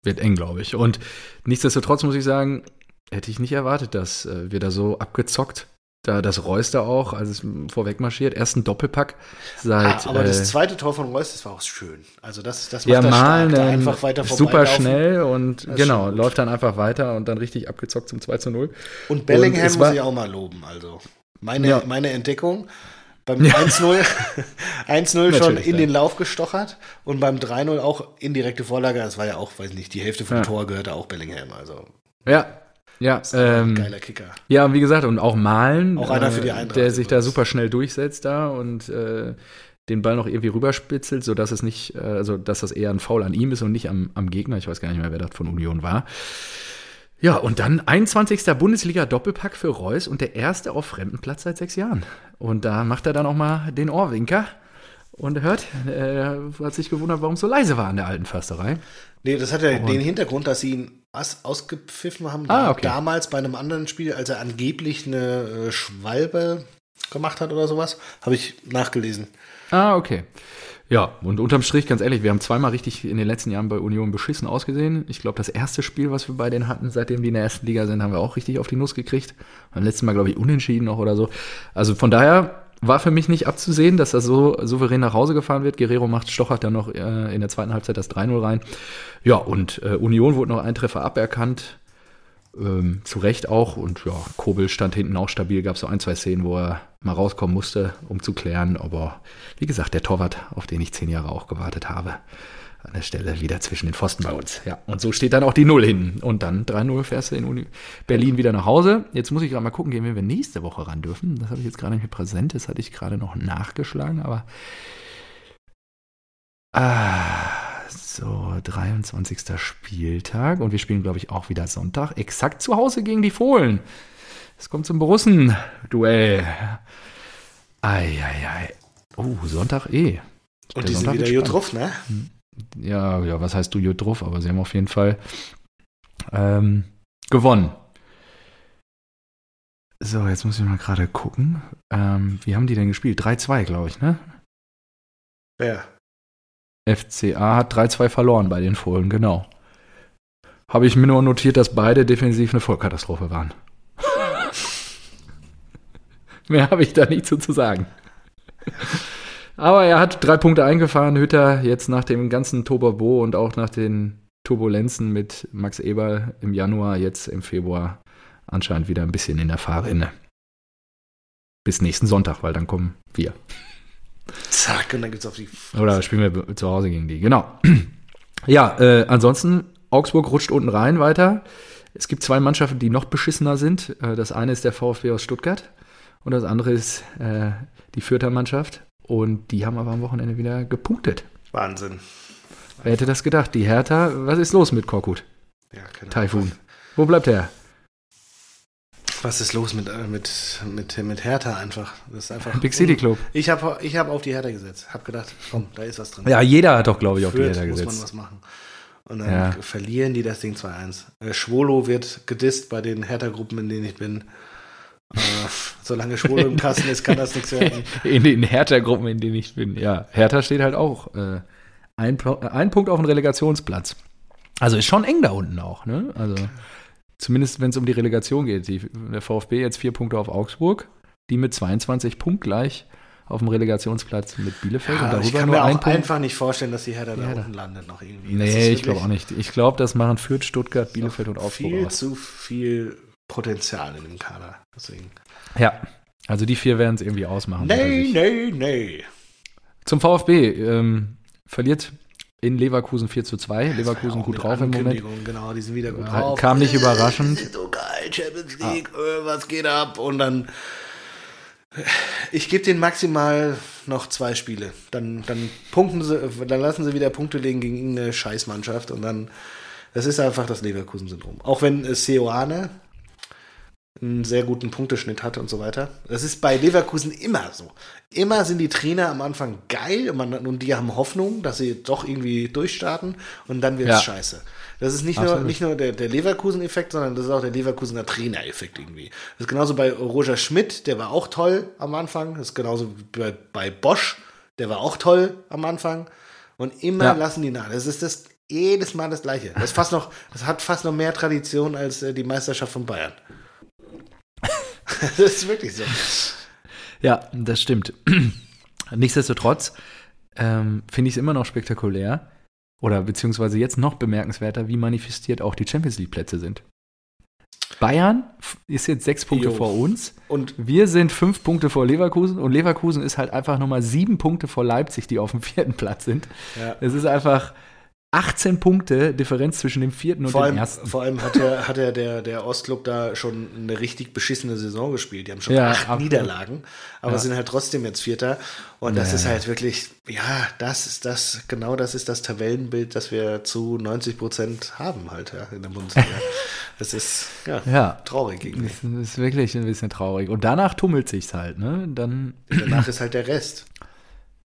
wird eng, glaube ich. Und nichtsdestotrotz muss ich sagen, hätte ich nicht erwartet, dass äh, wir da so abgezockt da das Reus da auch, als es vorweg marschiert, erst ein Doppelpack seit. Ah, aber äh, das zweite Tor von Reus, das war auch schön. Also das, das macht ja, mal stark, einfach weiter Super schnell und genau, läuft dann einfach weiter und dann richtig abgezockt zum 2 zu 0. Und Bellingham und muss ich auch mal loben. Also meine, ja. meine Entdeckung. Beim ja. 1-0 1-0 (laughs) schon in ja. den Lauf gestochert und beim 3-0 auch indirekte Vorlage. Das war ja auch, weiß nicht, die Hälfte vom Tor gehörte auch Bellingham. Also ja, ja, ähm, geiler Kicker. Ja, wie gesagt, und auch Malen. Auch einer für die äh, Eintracht. Der sich da super schnell durchsetzt da und äh, den Ball noch irgendwie rüberspitzelt, sodass es nicht, äh, also dass das eher ein Foul an ihm ist und nicht am, am Gegner. Ich weiß gar nicht mehr, wer das von Union war. Ja, und dann 21. Bundesliga-Doppelpack für Reus und der erste auf Fremdenplatz seit sechs Jahren. Und da macht er dann auch mal den Ohrwinker und hört, äh, hat sich gewundert, warum es so leise war an der alten Försterei. Nee, das hat ja und den Hintergrund, dass sie ihn ausgepfiffen haben. Ah, okay. Damals bei einem anderen Spiel, als er angeblich eine äh, Schwalbe gemacht hat oder sowas. Habe ich nachgelesen. Ah, okay. Ja, und unterm Strich, ganz ehrlich, wir haben zweimal richtig in den letzten Jahren bei Union beschissen ausgesehen. Ich glaube, das erste Spiel, was wir bei denen hatten, seitdem die in der ersten Liga sind, haben wir auch richtig auf die Nuss gekriegt. Beim letzten Mal, glaube ich, unentschieden noch oder so. Also von daher war für mich nicht abzusehen, dass das so souverän nach Hause gefahren wird. Guerrero macht stochert dann noch äh, in der zweiten Halbzeit das 3-0 rein. Ja, und äh, Union wurde noch ein Treffer aberkannt. Ähm, zu Recht auch. Und ja, Kobel stand hinten auch stabil. Gab so ein, zwei Szenen, wo er mal rauskommen musste, um zu klären. Aber wie gesagt, der Torwart, auf den ich zehn Jahre auch gewartet habe, an der Stelle wieder zwischen den Pfosten bei uns. Ja, und so steht dann auch die Null hinten. Und dann 3-0 fährst du in Uni Berlin wieder nach Hause. Jetzt muss ich gerade mal gucken, gehen wir nächste Woche ran dürfen. Das habe ich jetzt gerade nicht mehr präsent. Das hatte ich gerade noch nachgeschlagen, aber. Ah so, 23. Spieltag und wir spielen, glaube ich, auch wieder Sonntag. Exakt zu Hause gegen die Fohlen. Es kommt zum Borussen-Duell. Eieiei. Oh, Sonntag eh. Und die Sonntag sind wieder drauf, ne? Hm. Ja, ja, was heißt du drauf? Aber sie haben auf jeden Fall ähm, gewonnen. So, jetzt muss ich mal gerade gucken. Ähm, wie haben die denn gespielt? 3-2, glaube ich, ne? Ja. FCA hat 3-2 verloren bei den Fohlen, genau. Habe ich mir nur notiert, dass beide defensiv eine Vollkatastrophe waren. (laughs) Mehr habe ich da nicht zu, zu sagen. (laughs) Aber er hat drei Punkte eingefahren, Hütter, jetzt nach dem ganzen Tobabo und auch nach den Turbulenzen mit Max Eberl im Januar, jetzt im Februar anscheinend wieder ein bisschen in der Fahrrinne. Bis nächsten Sonntag, weil dann kommen wir. Zack, und dann geht's auf die. Fresse. Oder spielen wir zu Hause gegen die, genau. (clears throat) Ja, äh, ansonsten, Augsburg rutscht unten rein weiter. Es gibt zwei Mannschaften, die noch beschissener sind. Äh, das eine ist der VfB aus Stuttgart und das andere ist äh, die Fürther Mannschaft. Und die haben aber am Wochenende wieder gepunktet. Wahnsinn. Wer hätte das gedacht? Die Hertha, was ist los mit Korkut? Ja, keine Taifun. Wo bleibt er? Was ist los mit, äh, mit, mit, mit Hertha einfach? Das ist einfach Big City Club. Ich habe ich hab auf die Hertha gesetzt. Hab gedacht, komm, da ist was drin. Ja, jeder hat doch, glaube ich, auf die Hertha gesetzt. muss man was machen. Und dann ja. verlieren die das Ding 2-1. Äh, Schwolo wird gedisst bei den Hertha-Gruppen, in denen ich bin. Äh, solange Schwolo im Kasten ist, kann das nichts werden. (laughs) In den Hertha-Gruppen, in denen ich bin. Ja, Hertha steht halt auch äh, ein, ein Punkt auf dem Relegationsplatz. Also ist schon eng da unten auch, ne? Also zumindest wenn es um die Relegation geht. Die, der VfB jetzt vier Punkte auf Augsburg, die mit 22 punktgleich auf dem Relegationsplatz mit Bielefeld ja, und darüber ich kann mir auch ein einfach nicht vorstellen, dass die Hertha da unten landet noch irgendwie. Nee, ich glaube auch nicht. Ich glaube, das machen Fürth, Stuttgart, Bielefeld und Augsburg viel aus. zu viel Potenzial in dem Kader. Deswegen. Ja, also die vier werden es irgendwie ausmachen. Nee, nee, nee. Zum VfB. Ähm, verliert in Leverkusen 4 zu 2. Das Leverkusen gut drauf im Moment. Genau, die sind wieder gut drauf. Kam nicht überraschend. So geil, Champions League, ah. was geht ab? Und dann ich gebe denen maximal noch zwei Spiele. Dann, dann punkten sie, dann lassen sie wieder Punkte legen gegen eine Scheißmannschaft und dann, das ist einfach das Leverkusen-Syndrom. Auch wenn Seoane einen sehr guten Punkteschnitt hat und so weiter. Das ist bei Leverkusen immer so. Immer sind die Trainer am Anfang geil und, man, und die haben Hoffnung, dass sie doch irgendwie durchstarten und dann wird es ja. scheiße. Das ist nicht nur, nicht nur der, der Leverkusen-Effekt, sondern das ist auch der Leverkusener Trainer-Effekt irgendwie. Das ist genauso bei Roger Schmidt, der war auch toll am Anfang. Das ist genauso bei, bei Bosch, der war auch toll am Anfang. Und immer ja. lassen die nach. Das ist das jedes Mal das Gleiche. Das, fast noch, das hat fast noch mehr Tradition als äh, die Meisterschaft von Bayern. (laughs) das ist wirklich so. Ja, das stimmt. (clears throat) Nichtsdestotrotz ähm, finde ich es immer noch spektakulär, oder beziehungsweise jetzt noch bemerkenswerter, wie manifestiert auch die Champions League-Plätze sind. Bayern ist jetzt sechs Punkte jo. vor uns und wir sind fünf Punkte vor Leverkusen und Leverkusen ist halt einfach nochmal sieben Punkte vor Leipzig, die auf dem vierten Platz sind. Ja. Es ist einfach, 18 Punkte Differenz zwischen dem vierten und vor dem allem, ersten. Vor allem hat, der, hat der, der, der Ostclub da schon eine richtig beschissene Saison gespielt. Die haben schon ja, acht absolut. Niederlagen, aber ja. sind halt trotzdem jetzt Vierter. Und das ja, ist halt wirklich, ja, das ist das, genau das ist das Tabellenbild, das wir zu 90 Prozent haben halt ja, in der Bundesliga. (laughs) das ist ja, traurig irgendwie. Das ist wirklich ein bisschen traurig. Und danach tummelt sich's halt, ne? Dann danach ist halt der Rest.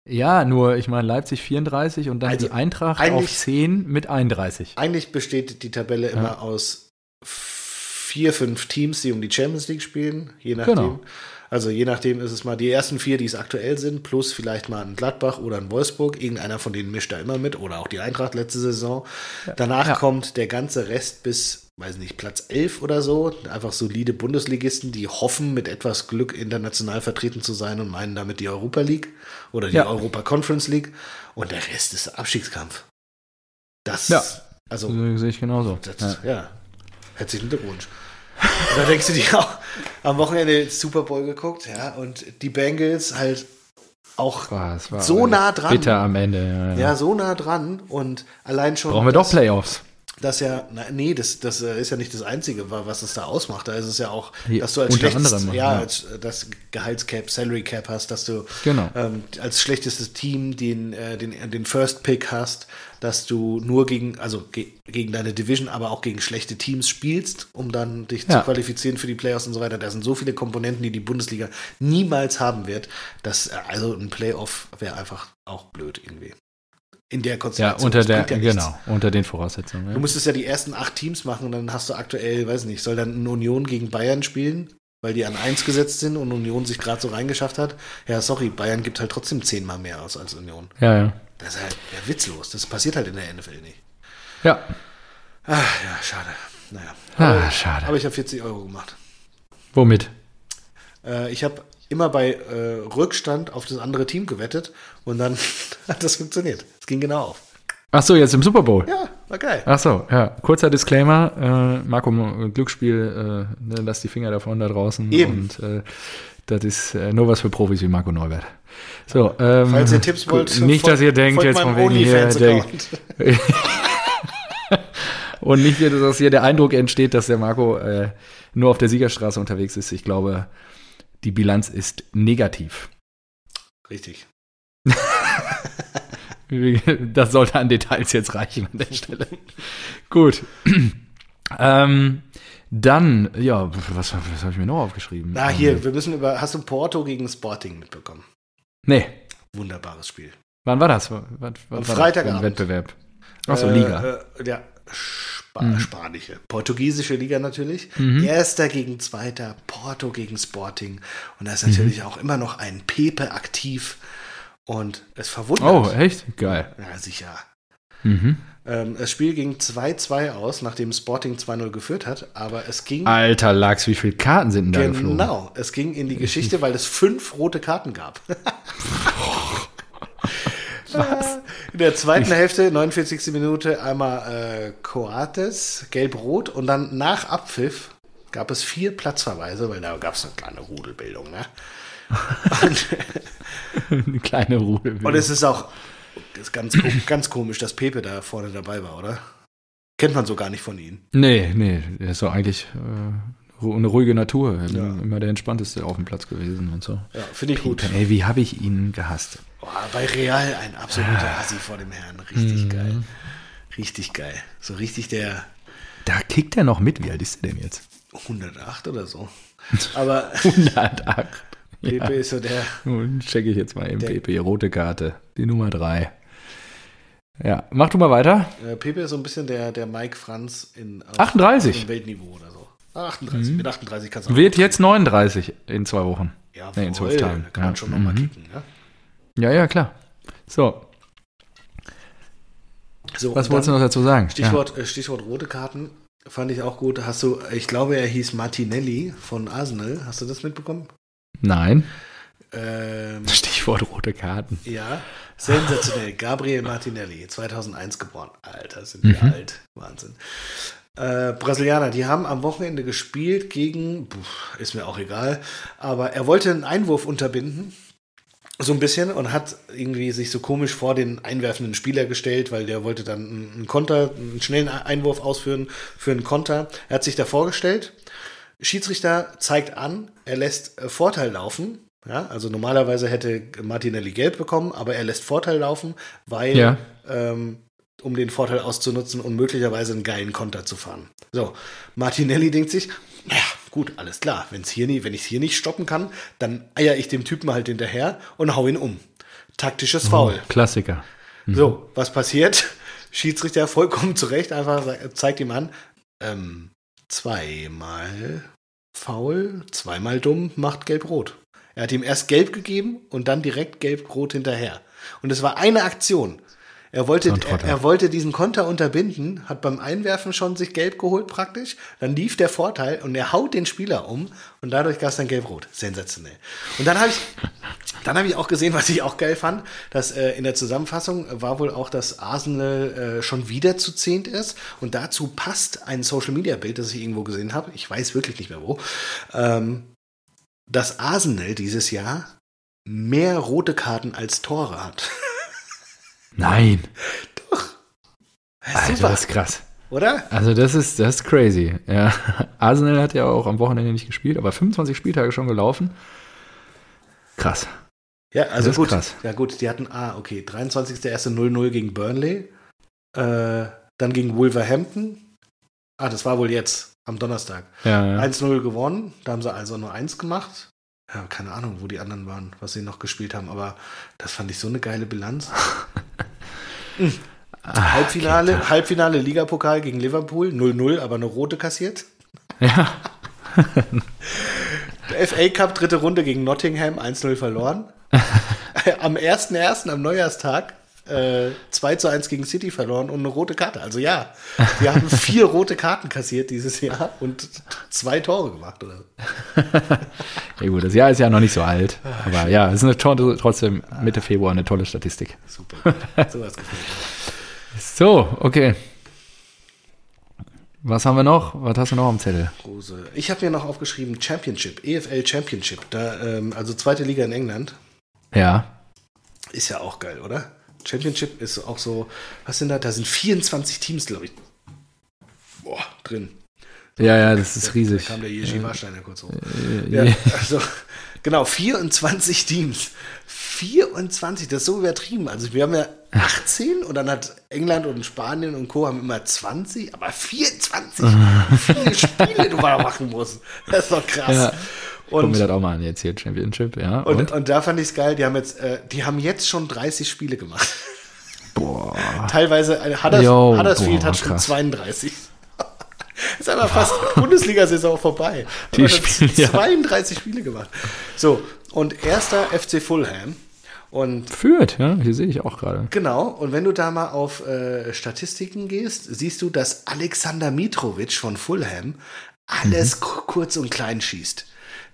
Ja, nur, ich meine, Leipzig 34 und dann also die Eintracht auf 10 mit 31. Eigentlich besteht die Tabelle ja. immer aus vier, fünf Teams, die um die Champions League spielen, je nachdem. Genau. Also je nachdem ist es mal die ersten vier, die es aktuell sind, plus vielleicht mal ein Gladbach oder ein Wolfsburg. Irgendeiner von denen mischt da immer mit oder auch die Eintracht letzte Saison. Danach Ja. kommt der ganze Rest bis, weiß nicht, Platz 11 oder so. Einfach solide Bundesligisten, die hoffen, mit etwas Glück international vertreten zu sein und meinen damit die Europa League oder die Ja. Europa Conference League. Und der Rest ist Abstiegskampf. Das, Ja. also So sehe ich genauso. das, Ja. ja. herzlichen Glückwunsch. Und da denkst du dir auch, am Wochenende Super Bowl geguckt, ja, und die Bengals halt auch Boah, so nah dran. Bitter am Ende. Ja, ja. Ja, so nah dran und allein schon. Brauchen wir doch das- Playoffs. Das ja, na, nee, das, das äh, ist ja nicht das Einzige, wa- was es da ausmacht. Da ist es ja auch, dass du als unter schlechtes, anderem, ja, als äh, das Gehaltscap, Salary Cap hast, dass du Genau. ähm, als schlechtestes Team den, äh, den, den First Pick hast, dass du nur gegen, also ge gegen deine Division, aber auch gegen schlechte Teams spielst, um dann dich Ja. zu qualifizieren für die Playoffs und so weiter. Da sind so viele Komponenten, die die Bundesliga niemals haben wird, dass äh, also ein Playoff wäre einfach auch blöd irgendwie. In der Ja, Konstellation. unter Das der, ja genau, unter den Voraussetzungen. Du Ja. müsstest ja die ersten acht Teams machen und dann hast du aktuell, weiß nicht, soll dann eine Union gegen Bayern spielen, weil die an eins gesetzt sind und Union sich gerade so reingeschafft hat. Ja, sorry, Bayern gibt halt trotzdem zehnmal mehr aus als Union. ja, ja. Das ist halt ja, witzlos. Das passiert halt in der NFL nicht. Ja, Ach ja, schade. Naja. Ah, Aber- schade. Aber ich habe 40 Euro gemacht. womit? Äh, ich habe immer bei äh, Rückstand auf das andere Team gewettet und dann (laughs) hat das funktioniert. Es ging genau auf. Ach so, jetzt im Super Bowl. Ja, war geil. Ach so, ja. Kurzer Disclaimer. Äh, Marco, Glücksspiel, äh, ne, lass die Finger davon da draußen. Eben. Und äh, das ist äh, nur was für Profis wie Marco Neubert. So, ähm, Falls ihr Tipps gut, wollt, Nicht, dass ihr denkt, jetzt von wegen hier, der, (laughs) und nicht, dass hier der Eindruck entsteht, dass der Marco äh, nur auf der Siegerstraße unterwegs ist. Ich glaube, die Bilanz ist negativ. Richtig. (laughs) Das sollte an Details jetzt reichen an der Stelle. Gut. (clears throat) ähm, dann, ja, was, was habe ich mir noch aufgeschrieben? Na, hier, wir müssen über. Hast du Porto gegen Sporting mitbekommen? Nee, Wunderbares Spiel. wann war das? Was, was Am war das Freitagabend. Wettbewerb. Achso, Äh, Liga. Äh, ja, Mhm. spanische. Portugiesische Liga natürlich. Mhm. Erster gegen Zweiter, Porto gegen Sporting. Und da ist Mhm. natürlich auch immer noch ein Pepe aktiv. Und es verwundert. Oh, echt? Geil. Ja, sicher. Mhm. Ähm, das Spiel ging 2-2 aus, nachdem Sporting 2-0 geführt hat. Aber es ging. Alter Lachs, wie viele Karten sind denn da geflogen? Genau, es ging in die Geschichte, weil es fünf rote Karten gab. (laughs) (laughs) Was? In der zweiten Hälfte, 49. Minute, einmal äh, Coates, gelb-rot und dann nach Abpfiff gab es vier Platzverweise, weil da gab es eine kleine Rudelbildung. Ne? Und, (laughs) Eine kleine Ruhe. und es ist auch ist ganz, ganz komisch, dass Pepe da vorne dabei war, oder? Kennt man so gar nicht von ihm. nee, nee, der ist doch eigentlich äh, eine ruhige Natur. Ja. Immer der entspannteste auf dem Platz gewesen und so. Ja, finde ich gut. Ey, wie habe ich ihn gehasst? Boah, bei Real ein absoluter Assi vor dem Herrn. Richtig Mhm. geil. Richtig geil. So richtig der Da kickt er noch mit. Wie alt ist er denn jetzt? 108 oder so. Aber (laughs) 108. (laughs) Pepe Ja. ist so der. Nun checke ich jetzt mal Der- PP. Rote Karte. Die Nummer 3. Ja, mach du mal weiter. Äh, Pepe ist so ein bisschen der, der Mike Franz in auf, 38. auf Weltniveau oder so. Ah, 38. Mit 38 kannst du auch. Wird jetzt 39 in zwei Wochen. Ja, nee, in zwölf. Tagen. Da kann man Ja. schon nochmal Mhm. kicken. Ne? Ja, ja, klar. So, So, was wolltest du noch dazu sagen? Stichwort, äh, Stichwort rote Karten. Fand ich auch gut. Hast du, ich glaube, er hieß Martinelli von Arsenal. Hast du das mitbekommen? Ja. Nein. Ähm, (laughs) Stichwort rote Karten. Ja, sensationell. Gabriel Martinelli, 2001 geboren. Alter, sind wir Mhm. alt. Wahnsinn. Äh, Brasilianer, die haben am Wochenende gespielt gegen, ist mir auch egal, aber er wollte einen Einwurf unterbinden, so ein bisschen, und hat irgendwie sich so komisch vor den einwerfenden Spieler gestellt, weil der wollte dann einen Konter, einen schnellen Einwurf ausführen für einen Konter. Er hat sich da vorgestellt. Schiedsrichter zeigt an, er lässt äh, Vorteil laufen. Ja, also normalerweise hätte Martinelli gelb bekommen, aber er lässt Vorteil laufen, weil Ja. ähm, um den Vorteil auszunutzen und möglicherweise einen geilen Konter zu fahren. So, Martinelli denkt sich, naja, gut, alles klar, wenn's hier nie, wenn ich es hier nicht stoppen kann, dann eier ich dem Typen halt hinterher und hau ihn um. Taktisches Foul. Oh, Klassiker. So, was passiert? (laughs) Schiedsrichter vollkommen zurecht, einfach zeigt ihm an, ähm, zweimal faul, zweimal dumm, macht gelb-rot. Er hat ihm erst gelb gegeben und dann direkt gelb-rot hinterher. Und es war eine Aktion. Er wollte, er, er wollte diesen Konter unterbinden, hat beim Einwerfen schon sich gelb geholt praktisch. Dann lief der Vorteil und er haut den Spieler um und dadurch gab es dann gelb-rot. Sensationell. Und dann habe ich, dann habe ich auch gesehen, was ich auch geil fand, dass äh, in der Zusammenfassung war wohl auch, dass Arsenal äh, schon wieder zu zehnt ist. Und dazu passt ein Social-Media-Bild, das ich irgendwo gesehen habe. Ich weiß wirklich nicht mehr wo. Ähm, dass Arsenal dieses Jahr mehr rote Karten als Tore hat. Nein. Doch. Alter, Super, das ist krass. oder? Also das ist, das ist crazy. Ja. (laughs) Arsenal hat ja auch am Wochenende nicht gespielt, aber 25 Spieltage schon gelaufen. Krass. Ja, also Das gut. krass. Ja, gut, die hatten, ah, okay, 23.01. 0-0 gegen Burnley. Äh, dann gegen Wolverhampton. Ah, das war wohl jetzt, am Donnerstag. Ja, ja. 1-0 gewonnen. Da haben sie also nur eins gemacht. Ja, keine Ahnung, wo die anderen waren, was sie noch gespielt haben, aber das fand ich so eine geile Bilanz. Hm. Ah, (laughs) Halbfinale, Halbfinale Ligapokal gegen Liverpool, 0-0, aber eine rote kassiert. Ja. FA Cup dritte Runde gegen Nottingham 1-0 verloren. (laughs) am 1.1. am Neujahrstag äh, 2 zu 1 gegen City verloren und eine rote Karte. Also ja, wir haben (laughs) vier rote Karten kassiert dieses Jahr und zwei Tore gemacht. Oder? (laughs) ja gut, das Jahr ist ja noch nicht so alt. Aber ja, es ist eine tolle, trotzdem Mitte Februar eine tolle Statistik. Super. Sowas. (laughs) So, okay. Was haben wir noch? Was hast du noch am Zettel? Rose. Ich habe mir noch aufgeschrieben Championship, EFL Championship. Da, ähm, also zweite Liga in England. Ja. Ist ja auch geil, oder? Championship ist auch so, was sind da? Da sind 24 Teams, glaube ich. Boah, drin. Ja, ja, das ist riesig. Da kam der Jerzy Warsteiner kurz hoch. Äh, Ja, (laughs) ja. also, genau, 24 Teams. 24, das ist so übertrieben. Also wir haben ja 18 und dann hat England und Spanien und Co. haben immer 20, aber 24, wie (laughs) viele Spiele du mal machen musst. Das ist doch krass. Ja. Gucken Und, wir das auch mal an jetzt hier, Championship, ja. und, Und? und, da fand ich es geil, die haben jetzt, äh, die haben jetzt schon 30 Spiele gemacht. (laughs) Boah. Teilweise äh, Hudders, Jo, Huddersfield boah, hat schon krass. 32. (laughs) ist aber fast Bundesliga-Saison vorbei. Die spielen, ja. 32 Spiele gemacht. So, und erster FC Fulham. Und Führt, ja, hier sehe ich auch gerade. genau, und wenn du da mal auf äh, Statistiken gehst, siehst du, dass Alexander Mitrovic von Fulham alles ku- kurz und klein schießt.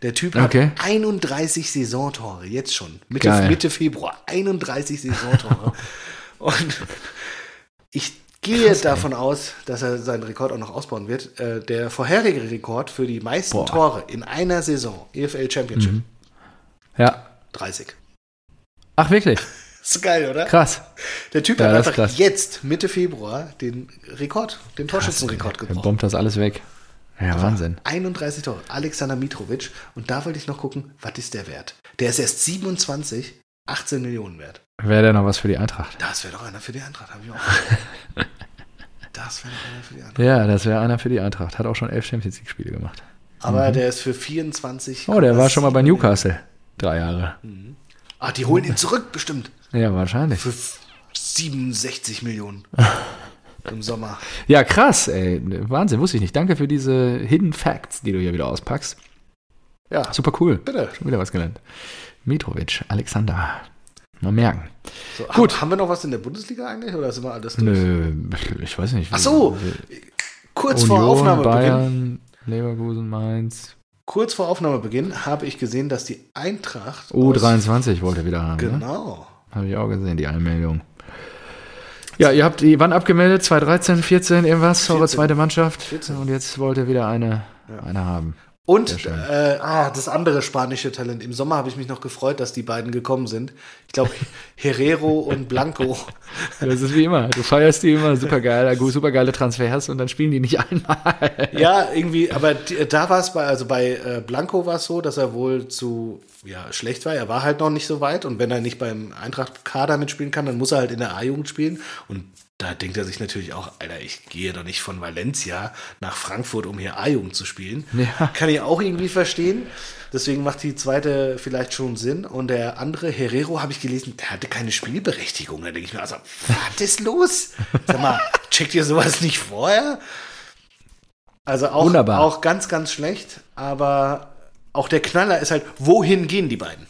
Der Typ hat. Okay. 31 Saisontore, jetzt schon. Mitte, Geil. Mitte Februar. 31 Saisontore. (laughs) und ich gehe davon aus, dass er seinen Rekord auch noch ausbauen wird. Äh, der vorherige Rekord für die meisten Boah. Tore in einer Saison, EFL Championship, Mhm. Ja. 30. Ach, wirklich? (laughs) Ist geil, oder? Krass. Der Typ Ja, hat einfach krass. jetzt, Mitte Februar, den Rekord, den Torschützenrekord gebrochen. bombt das alles weg. Ja, Wahnsinn. 31 Tore. Alexander Mitrovic. Und da wollte ich noch gucken, was ist der wert? Der ist erst 27, 18 Millionen wert. Wäre der noch was für die Eintracht? Das wäre doch einer für die Eintracht, habe ich auch. (laughs) das wäre doch einer für die Eintracht. Ja, das wäre einer für die Eintracht. Hat auch schon elf Champions League-Spiele gemacht. Aber der ist für 24. Mhm. Oh, der war schon mal bei Newcastle. Drei Jahre. Ah, die holen ihn zurück, bestimmt. Ja, wahrscheinlich. Für f- 67 Millionen. (laughs) Im Sommer. Ja, krass, ey. Wahnsinn, wusste ich nicht. Danke für diese Hidden Facts, die du hier wieder auspackst. Ja, Super cool. bitte. Schon wieder was gelernt. Mitrovic, Alexander. Mal merken. So, Gut. Haben wir noch was in der Bundesliga eigentlich? Oder sind wir alles durch? Nö, ich weiß nicht. Ach so, kurz vor Union, Aufnahmebeginn. Bayern, Leverkusen, Mainz. Kurz vor Aufnahmebeginn habe ich gesehen, dass die Eintracht. aus- U23 wollte wieder haben. Ne? Genau. Habe ich auch gesehen, die Anmeldung. Ja, ihr habt die wann abgemeldet? 2013, 14, irgendwas, eure 14. zweite Mannschaft. 14. Und jetzt wollt ihr wieder eine, eine haben. Und äh, ah, das andere spanische Talent. Im Sommer habe ich mich noch gefreut, dass die beiden gekommen sind. Ich glaube, Herrero und Blanco. (laughs) Das ist wie immer. Du feierst die immer super geil, super geile Transfers und dann spielen die nicht einmal. (laughs) Ja, irgendwie, aber da war es bei, also bei äh, Blanco war es so, dass er wohl zu ja, schlecht war. Er war halt noch nicht so weit und wenn er nicht beim Eintracht-Kader mitspielen kann, dann muss er halt in der A-Jugend spielen. Und da denkt er sich natürlich auch, Alter, ich gehe doch nicht von Valencia nach Frankfurt, um hier A-Jugend zu spielen. Ja. Kann ich auch irgendwie verstehen. Deswegen macht die zweite vielleicht schon Sinn. Und der andere, Herrero, habe ich gelesen, der hatte keine Spielberechtigung. Da denke ich mir, also, was ist los? Sag mal, checkt ihr sowas nicht vorher? Also auch, Wunderbar. auch ganz, ganz schlecht, aber auch der Knaller ist halt, wohin gehen die beiden?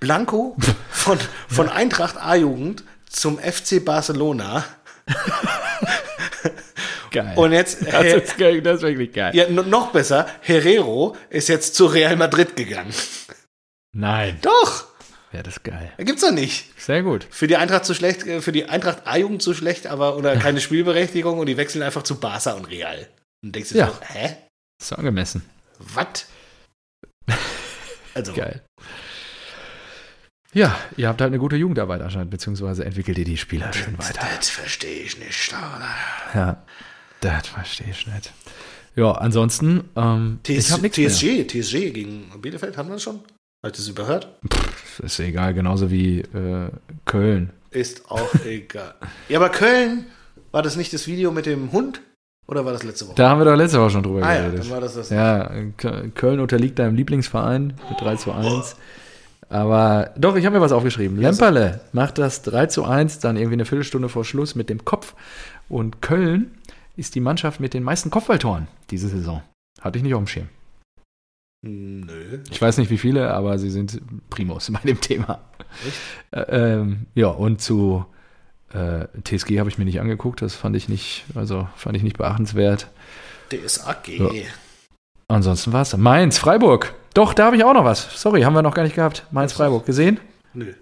Blanco (laughs) von, von Eintracht A-Jugend zum FC Barcelona. (laughs) Geil. Und jetzt, das, ist geil, das ist wirklich geil. ja, noch besser, Herrero ist jetzt zu Real Madrid gegangen. Nein. Doch, Ja, das ist geil. gibt's doch nicht. Sehr gut. Für die Eintracht zu schlecht, äh, für die Eintracht A-Jugend zu schlecht, aber oder keine (laughs) Spielberechtigung und die wechseln einfach zu Barca und Real. Und denkst du Ja. so, hä? Ist angemessen. Was? (laughs) Also, Geil. Ja, ihr habt halt eine gute Jugendarbeit anscheinend, beziehungsweise entwickelt ihr die Spieler schön weiter. das verstehe ich nicht. Oder? Ja, das verstehe ich nicht. Ja, ansonsten, ähm, ich TS, habe nichts mehr. TSG, TSG gegen Bielefeld, haben wir das schon? Habe ich das überhört? Ist egal, genauso wie äh, Köln. Ist auch (laughs) egal. Ja, aber Köln, war das nicht das Video mit dem Hund? Oder war das letzte Woche? Da haben wir doch letzte Woche schon drüber ah ja, geredet. dann war das das. Ja, Köln unterliegt deinem Lieblingsverein mit 3 zu 1. Aber doch, ich habe mir was aufgeschrieben. Lemperle macht das 3 zu 1, dann irgendwie eine Viertelstunde vor Schluss mit dem Kopf. Und Köln ist die Mannschaft mit den meisten Kopfballtoren diese Saison. Hatte ich nicht auf dem Schirm. Nö. Ich weiß nicht wie viele, aber sie sind Primus bei dem Thema. Äh, ähm, ja, und zu äh, TSG habe ich mir nicht angeguckt. Das fand ich nicht, also fand ich nicht beachtenswert. DSAG. Ja. Ansonsten war es. Mainz, Freiburg. Doch, da habe ich auch noch was. Sorry, haben wir noch gar nicht gehabt. Mainz, Freiburg. Gesehen? Nö.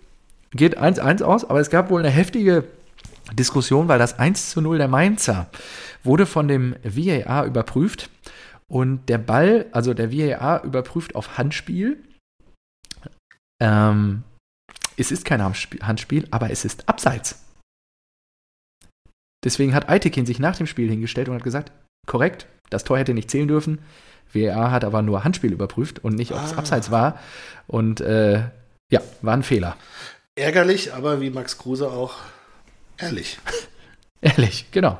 Geht 1-1 aus, aber es gab wohl eine heftige Diskussion, weil das 1 zu 0 der Mainzer wurde von dem VAR überprüft und der Ball, also der VAR überprüft auf Handspiel. Ähm, es ist kein Handspiel- Handspiel, aber es ist Abseits. Deswegen hat Eitekin sich nach dem Spiel hingestellt und hat gesagt, korrekt, das Tor hätte nicht zählen dürfen. VAR hat aber nur Handspiel überprüft und nicht, ob es Ah. Abseits war. Und äh, ja, war ein Fehler. Ärgerlich, aber wie Max Kruse auch ehrlich. (laughs) Ehrlich, genau.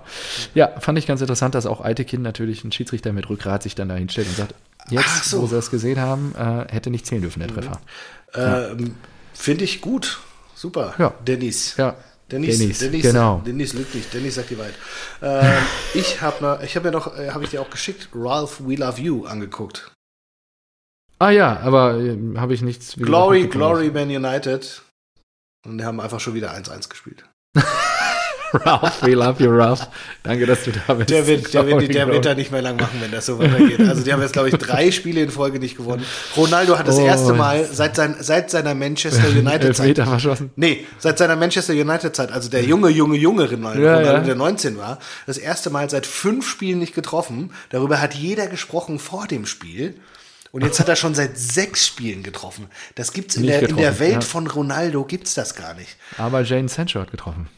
Ja, fand ich ganz interessant, dass auch Eitekin natürlich ein Schiedsrichter mit Rückgrat sich dann da hinstellt und sagt, jetzt, so. wo sie das gesehen haben, äh, hätte nicht zählen dürfen, der Treffer. Ähm, Finde ich gut. Super. Ja. Dennis. Ja, Dennis, Dennis, Dennis, genau. Dennis lügt nicht. Dennis sagt die Wahrheit. Ähm, (laughs) ich habe ich hab ja noch, äh, habe ich dir auch geschickt, Ralph We Love You angeguckt. Ah ja, aber äh, habe ich nichts. Glory. Glory Man United. Und die haben einfach schon wieder 1-1 gespielt. (laughs) Ralph, we love you, Ralph. Danke, dass du da bist. Der wird, der, wird, der wird da nicht mehr lang machen, wenn das so weitergeht. Also die haben jetzt, glaube ich, drei Spiele in Folge nicht gewonnen. Ronaldo hat das Oh. erste Mal seit, sein, seit seiner Manchester (laughs) United-Zeit verschossen. Nee, seit seiner Manchester United-Zeit, also der junge, junge, junge Ronaldo, Ja, Ronaldo ja. der 19 war, das erste Mal seit fünf Spielen nicht getroffen. Darüber hat jeder gesprochen vor dem Spiel. Und jetzt hat er schon seit sechs Spielen getroffen. Das gibt's in, der, in der Welt ja. von Ronaldo gibt's das gar nicht. Aber Jane Sancho hat getroffen.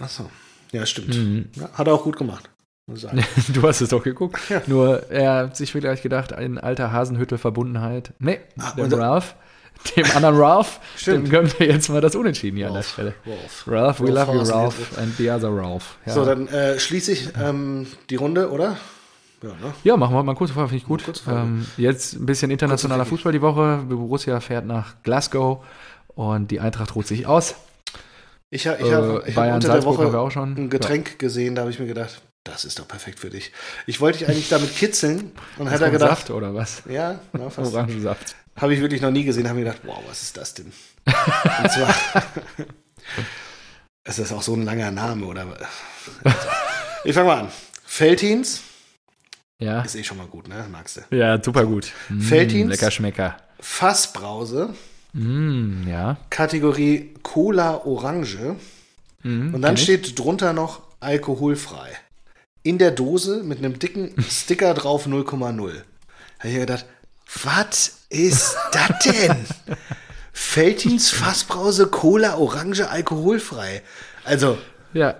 Achso. Ja, stimmt. Mhm. Ja, hat er auch gut gemacht. Muss ich sagen. (laughs) Du hast es doch geguckt. Nur er hat sich vielleicht gedacht, ein alter Hasenhüttel-Verbundenheit. Nee, Ah, dem Ralph, dem anderen Ralph, (laughs) Stimmt. dem gönnen wir jetzt mal das Unentschieden hier an der Ralph, Stelle. Ralph. Ralph, we Ralph love you, Ralph, and the other Ralph. Ja, So, dann äh, schließe ich ähm, die Runde, oder? Ja, ne? ja machen wir mal kurz Folge, finde ich gut. Ähm, jetzt ein bisschen internationaler Fußball die Woche. Borussia fährt nach Glasgow und die Eintracht ruht sich aus. Ich, ha- ich Äh, habe hab unter der Salzburg wir Woche auch schon. ein Getränk gesehen, da habe ich mir gedacht, das ist doch perfekt für dich. Ich wollte dich eigentlich damit kitzeln und hat er gedacht, Saft oder was? ja, na, (laughs) fast. Orangensaft. Habe ich wirklich noch nie gesehen, habe mir gedacht, wow, was ist das denn? Und (laughs) zwar, es (laughs) ist auch so ein langer Name, oder? Ich fange mal an. Feltins Ja. ist eh schon mal gut, ne? Magst du? Ja, super gut. Mm, Felddienst? Lecker Schmecker. Fassbrause, Mm, ja. Kategorie Cola Orange. Mm, Und dann steht drunter noch alkoholfrei. In der Dose mit einem dicken Sticker drauf 0,0. Habe ich mir gedacht, was ist das denn? Feltins Fassbrause Cola Orange alkoholfrei. Also, Ja.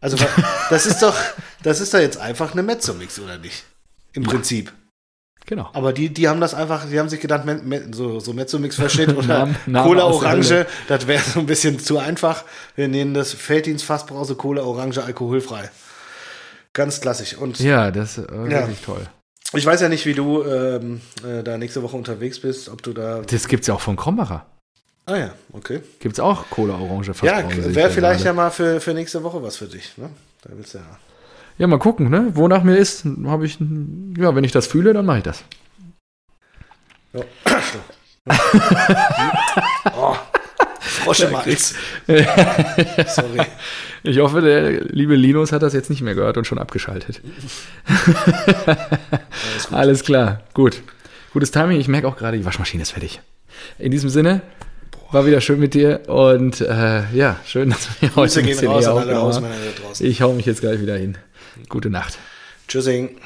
also das ist doch, das ist doch jetzt einfach eine Mezzomix, oder nicht? Im Prinzip. Genau. Aber die, die haben das einfach, die haben sich gedacht, so, so Mezzomix-Verschnitt (laughs) oder Cola Orange, das wäre so ein bisschen zu einfach. Wir nehmen das Felddienst Fassbrause Cola Orange alkoholfrei. Ganz klassisch. Und Ja, das ist äh, Ja. wirklich toll. ich weiß ja nicht, wie du ähm, äh, da nächste Woche unterwegs bist, ob du da. Das gibt's ja auch von Krombacher. Ah ja, okay. Gibt's auch Cola Orange Ja, Fassbrause, ich wäre vielleicht ja gerade. mal für, für nächste Woche was für dich. Ne? Da willst du ja. Ja, mal gucken, ne? Wonach mir ist, habe ich, ja, wenn ich das fühle, dann mache ich das. Ja. (laughs) oh, Frosch im Hals. (laughs) Sorry. Ich hoffe, der liebe Linus hat das jetzt nicht mehr gehört und schon abgeschaltet. Alles, Alles klar, gut. Gutes Timing. Ich merke auch gerade, die Waschmaschine ist fertig. In diesem Sinne, war wieder schön mit dir und äh, ja, schön, dass wir heute ein bisschen raus hier alle Hausmänner da draußen. Ich hau mich jetzt gleich wieder hin. Gute Nacht. Tschüssing.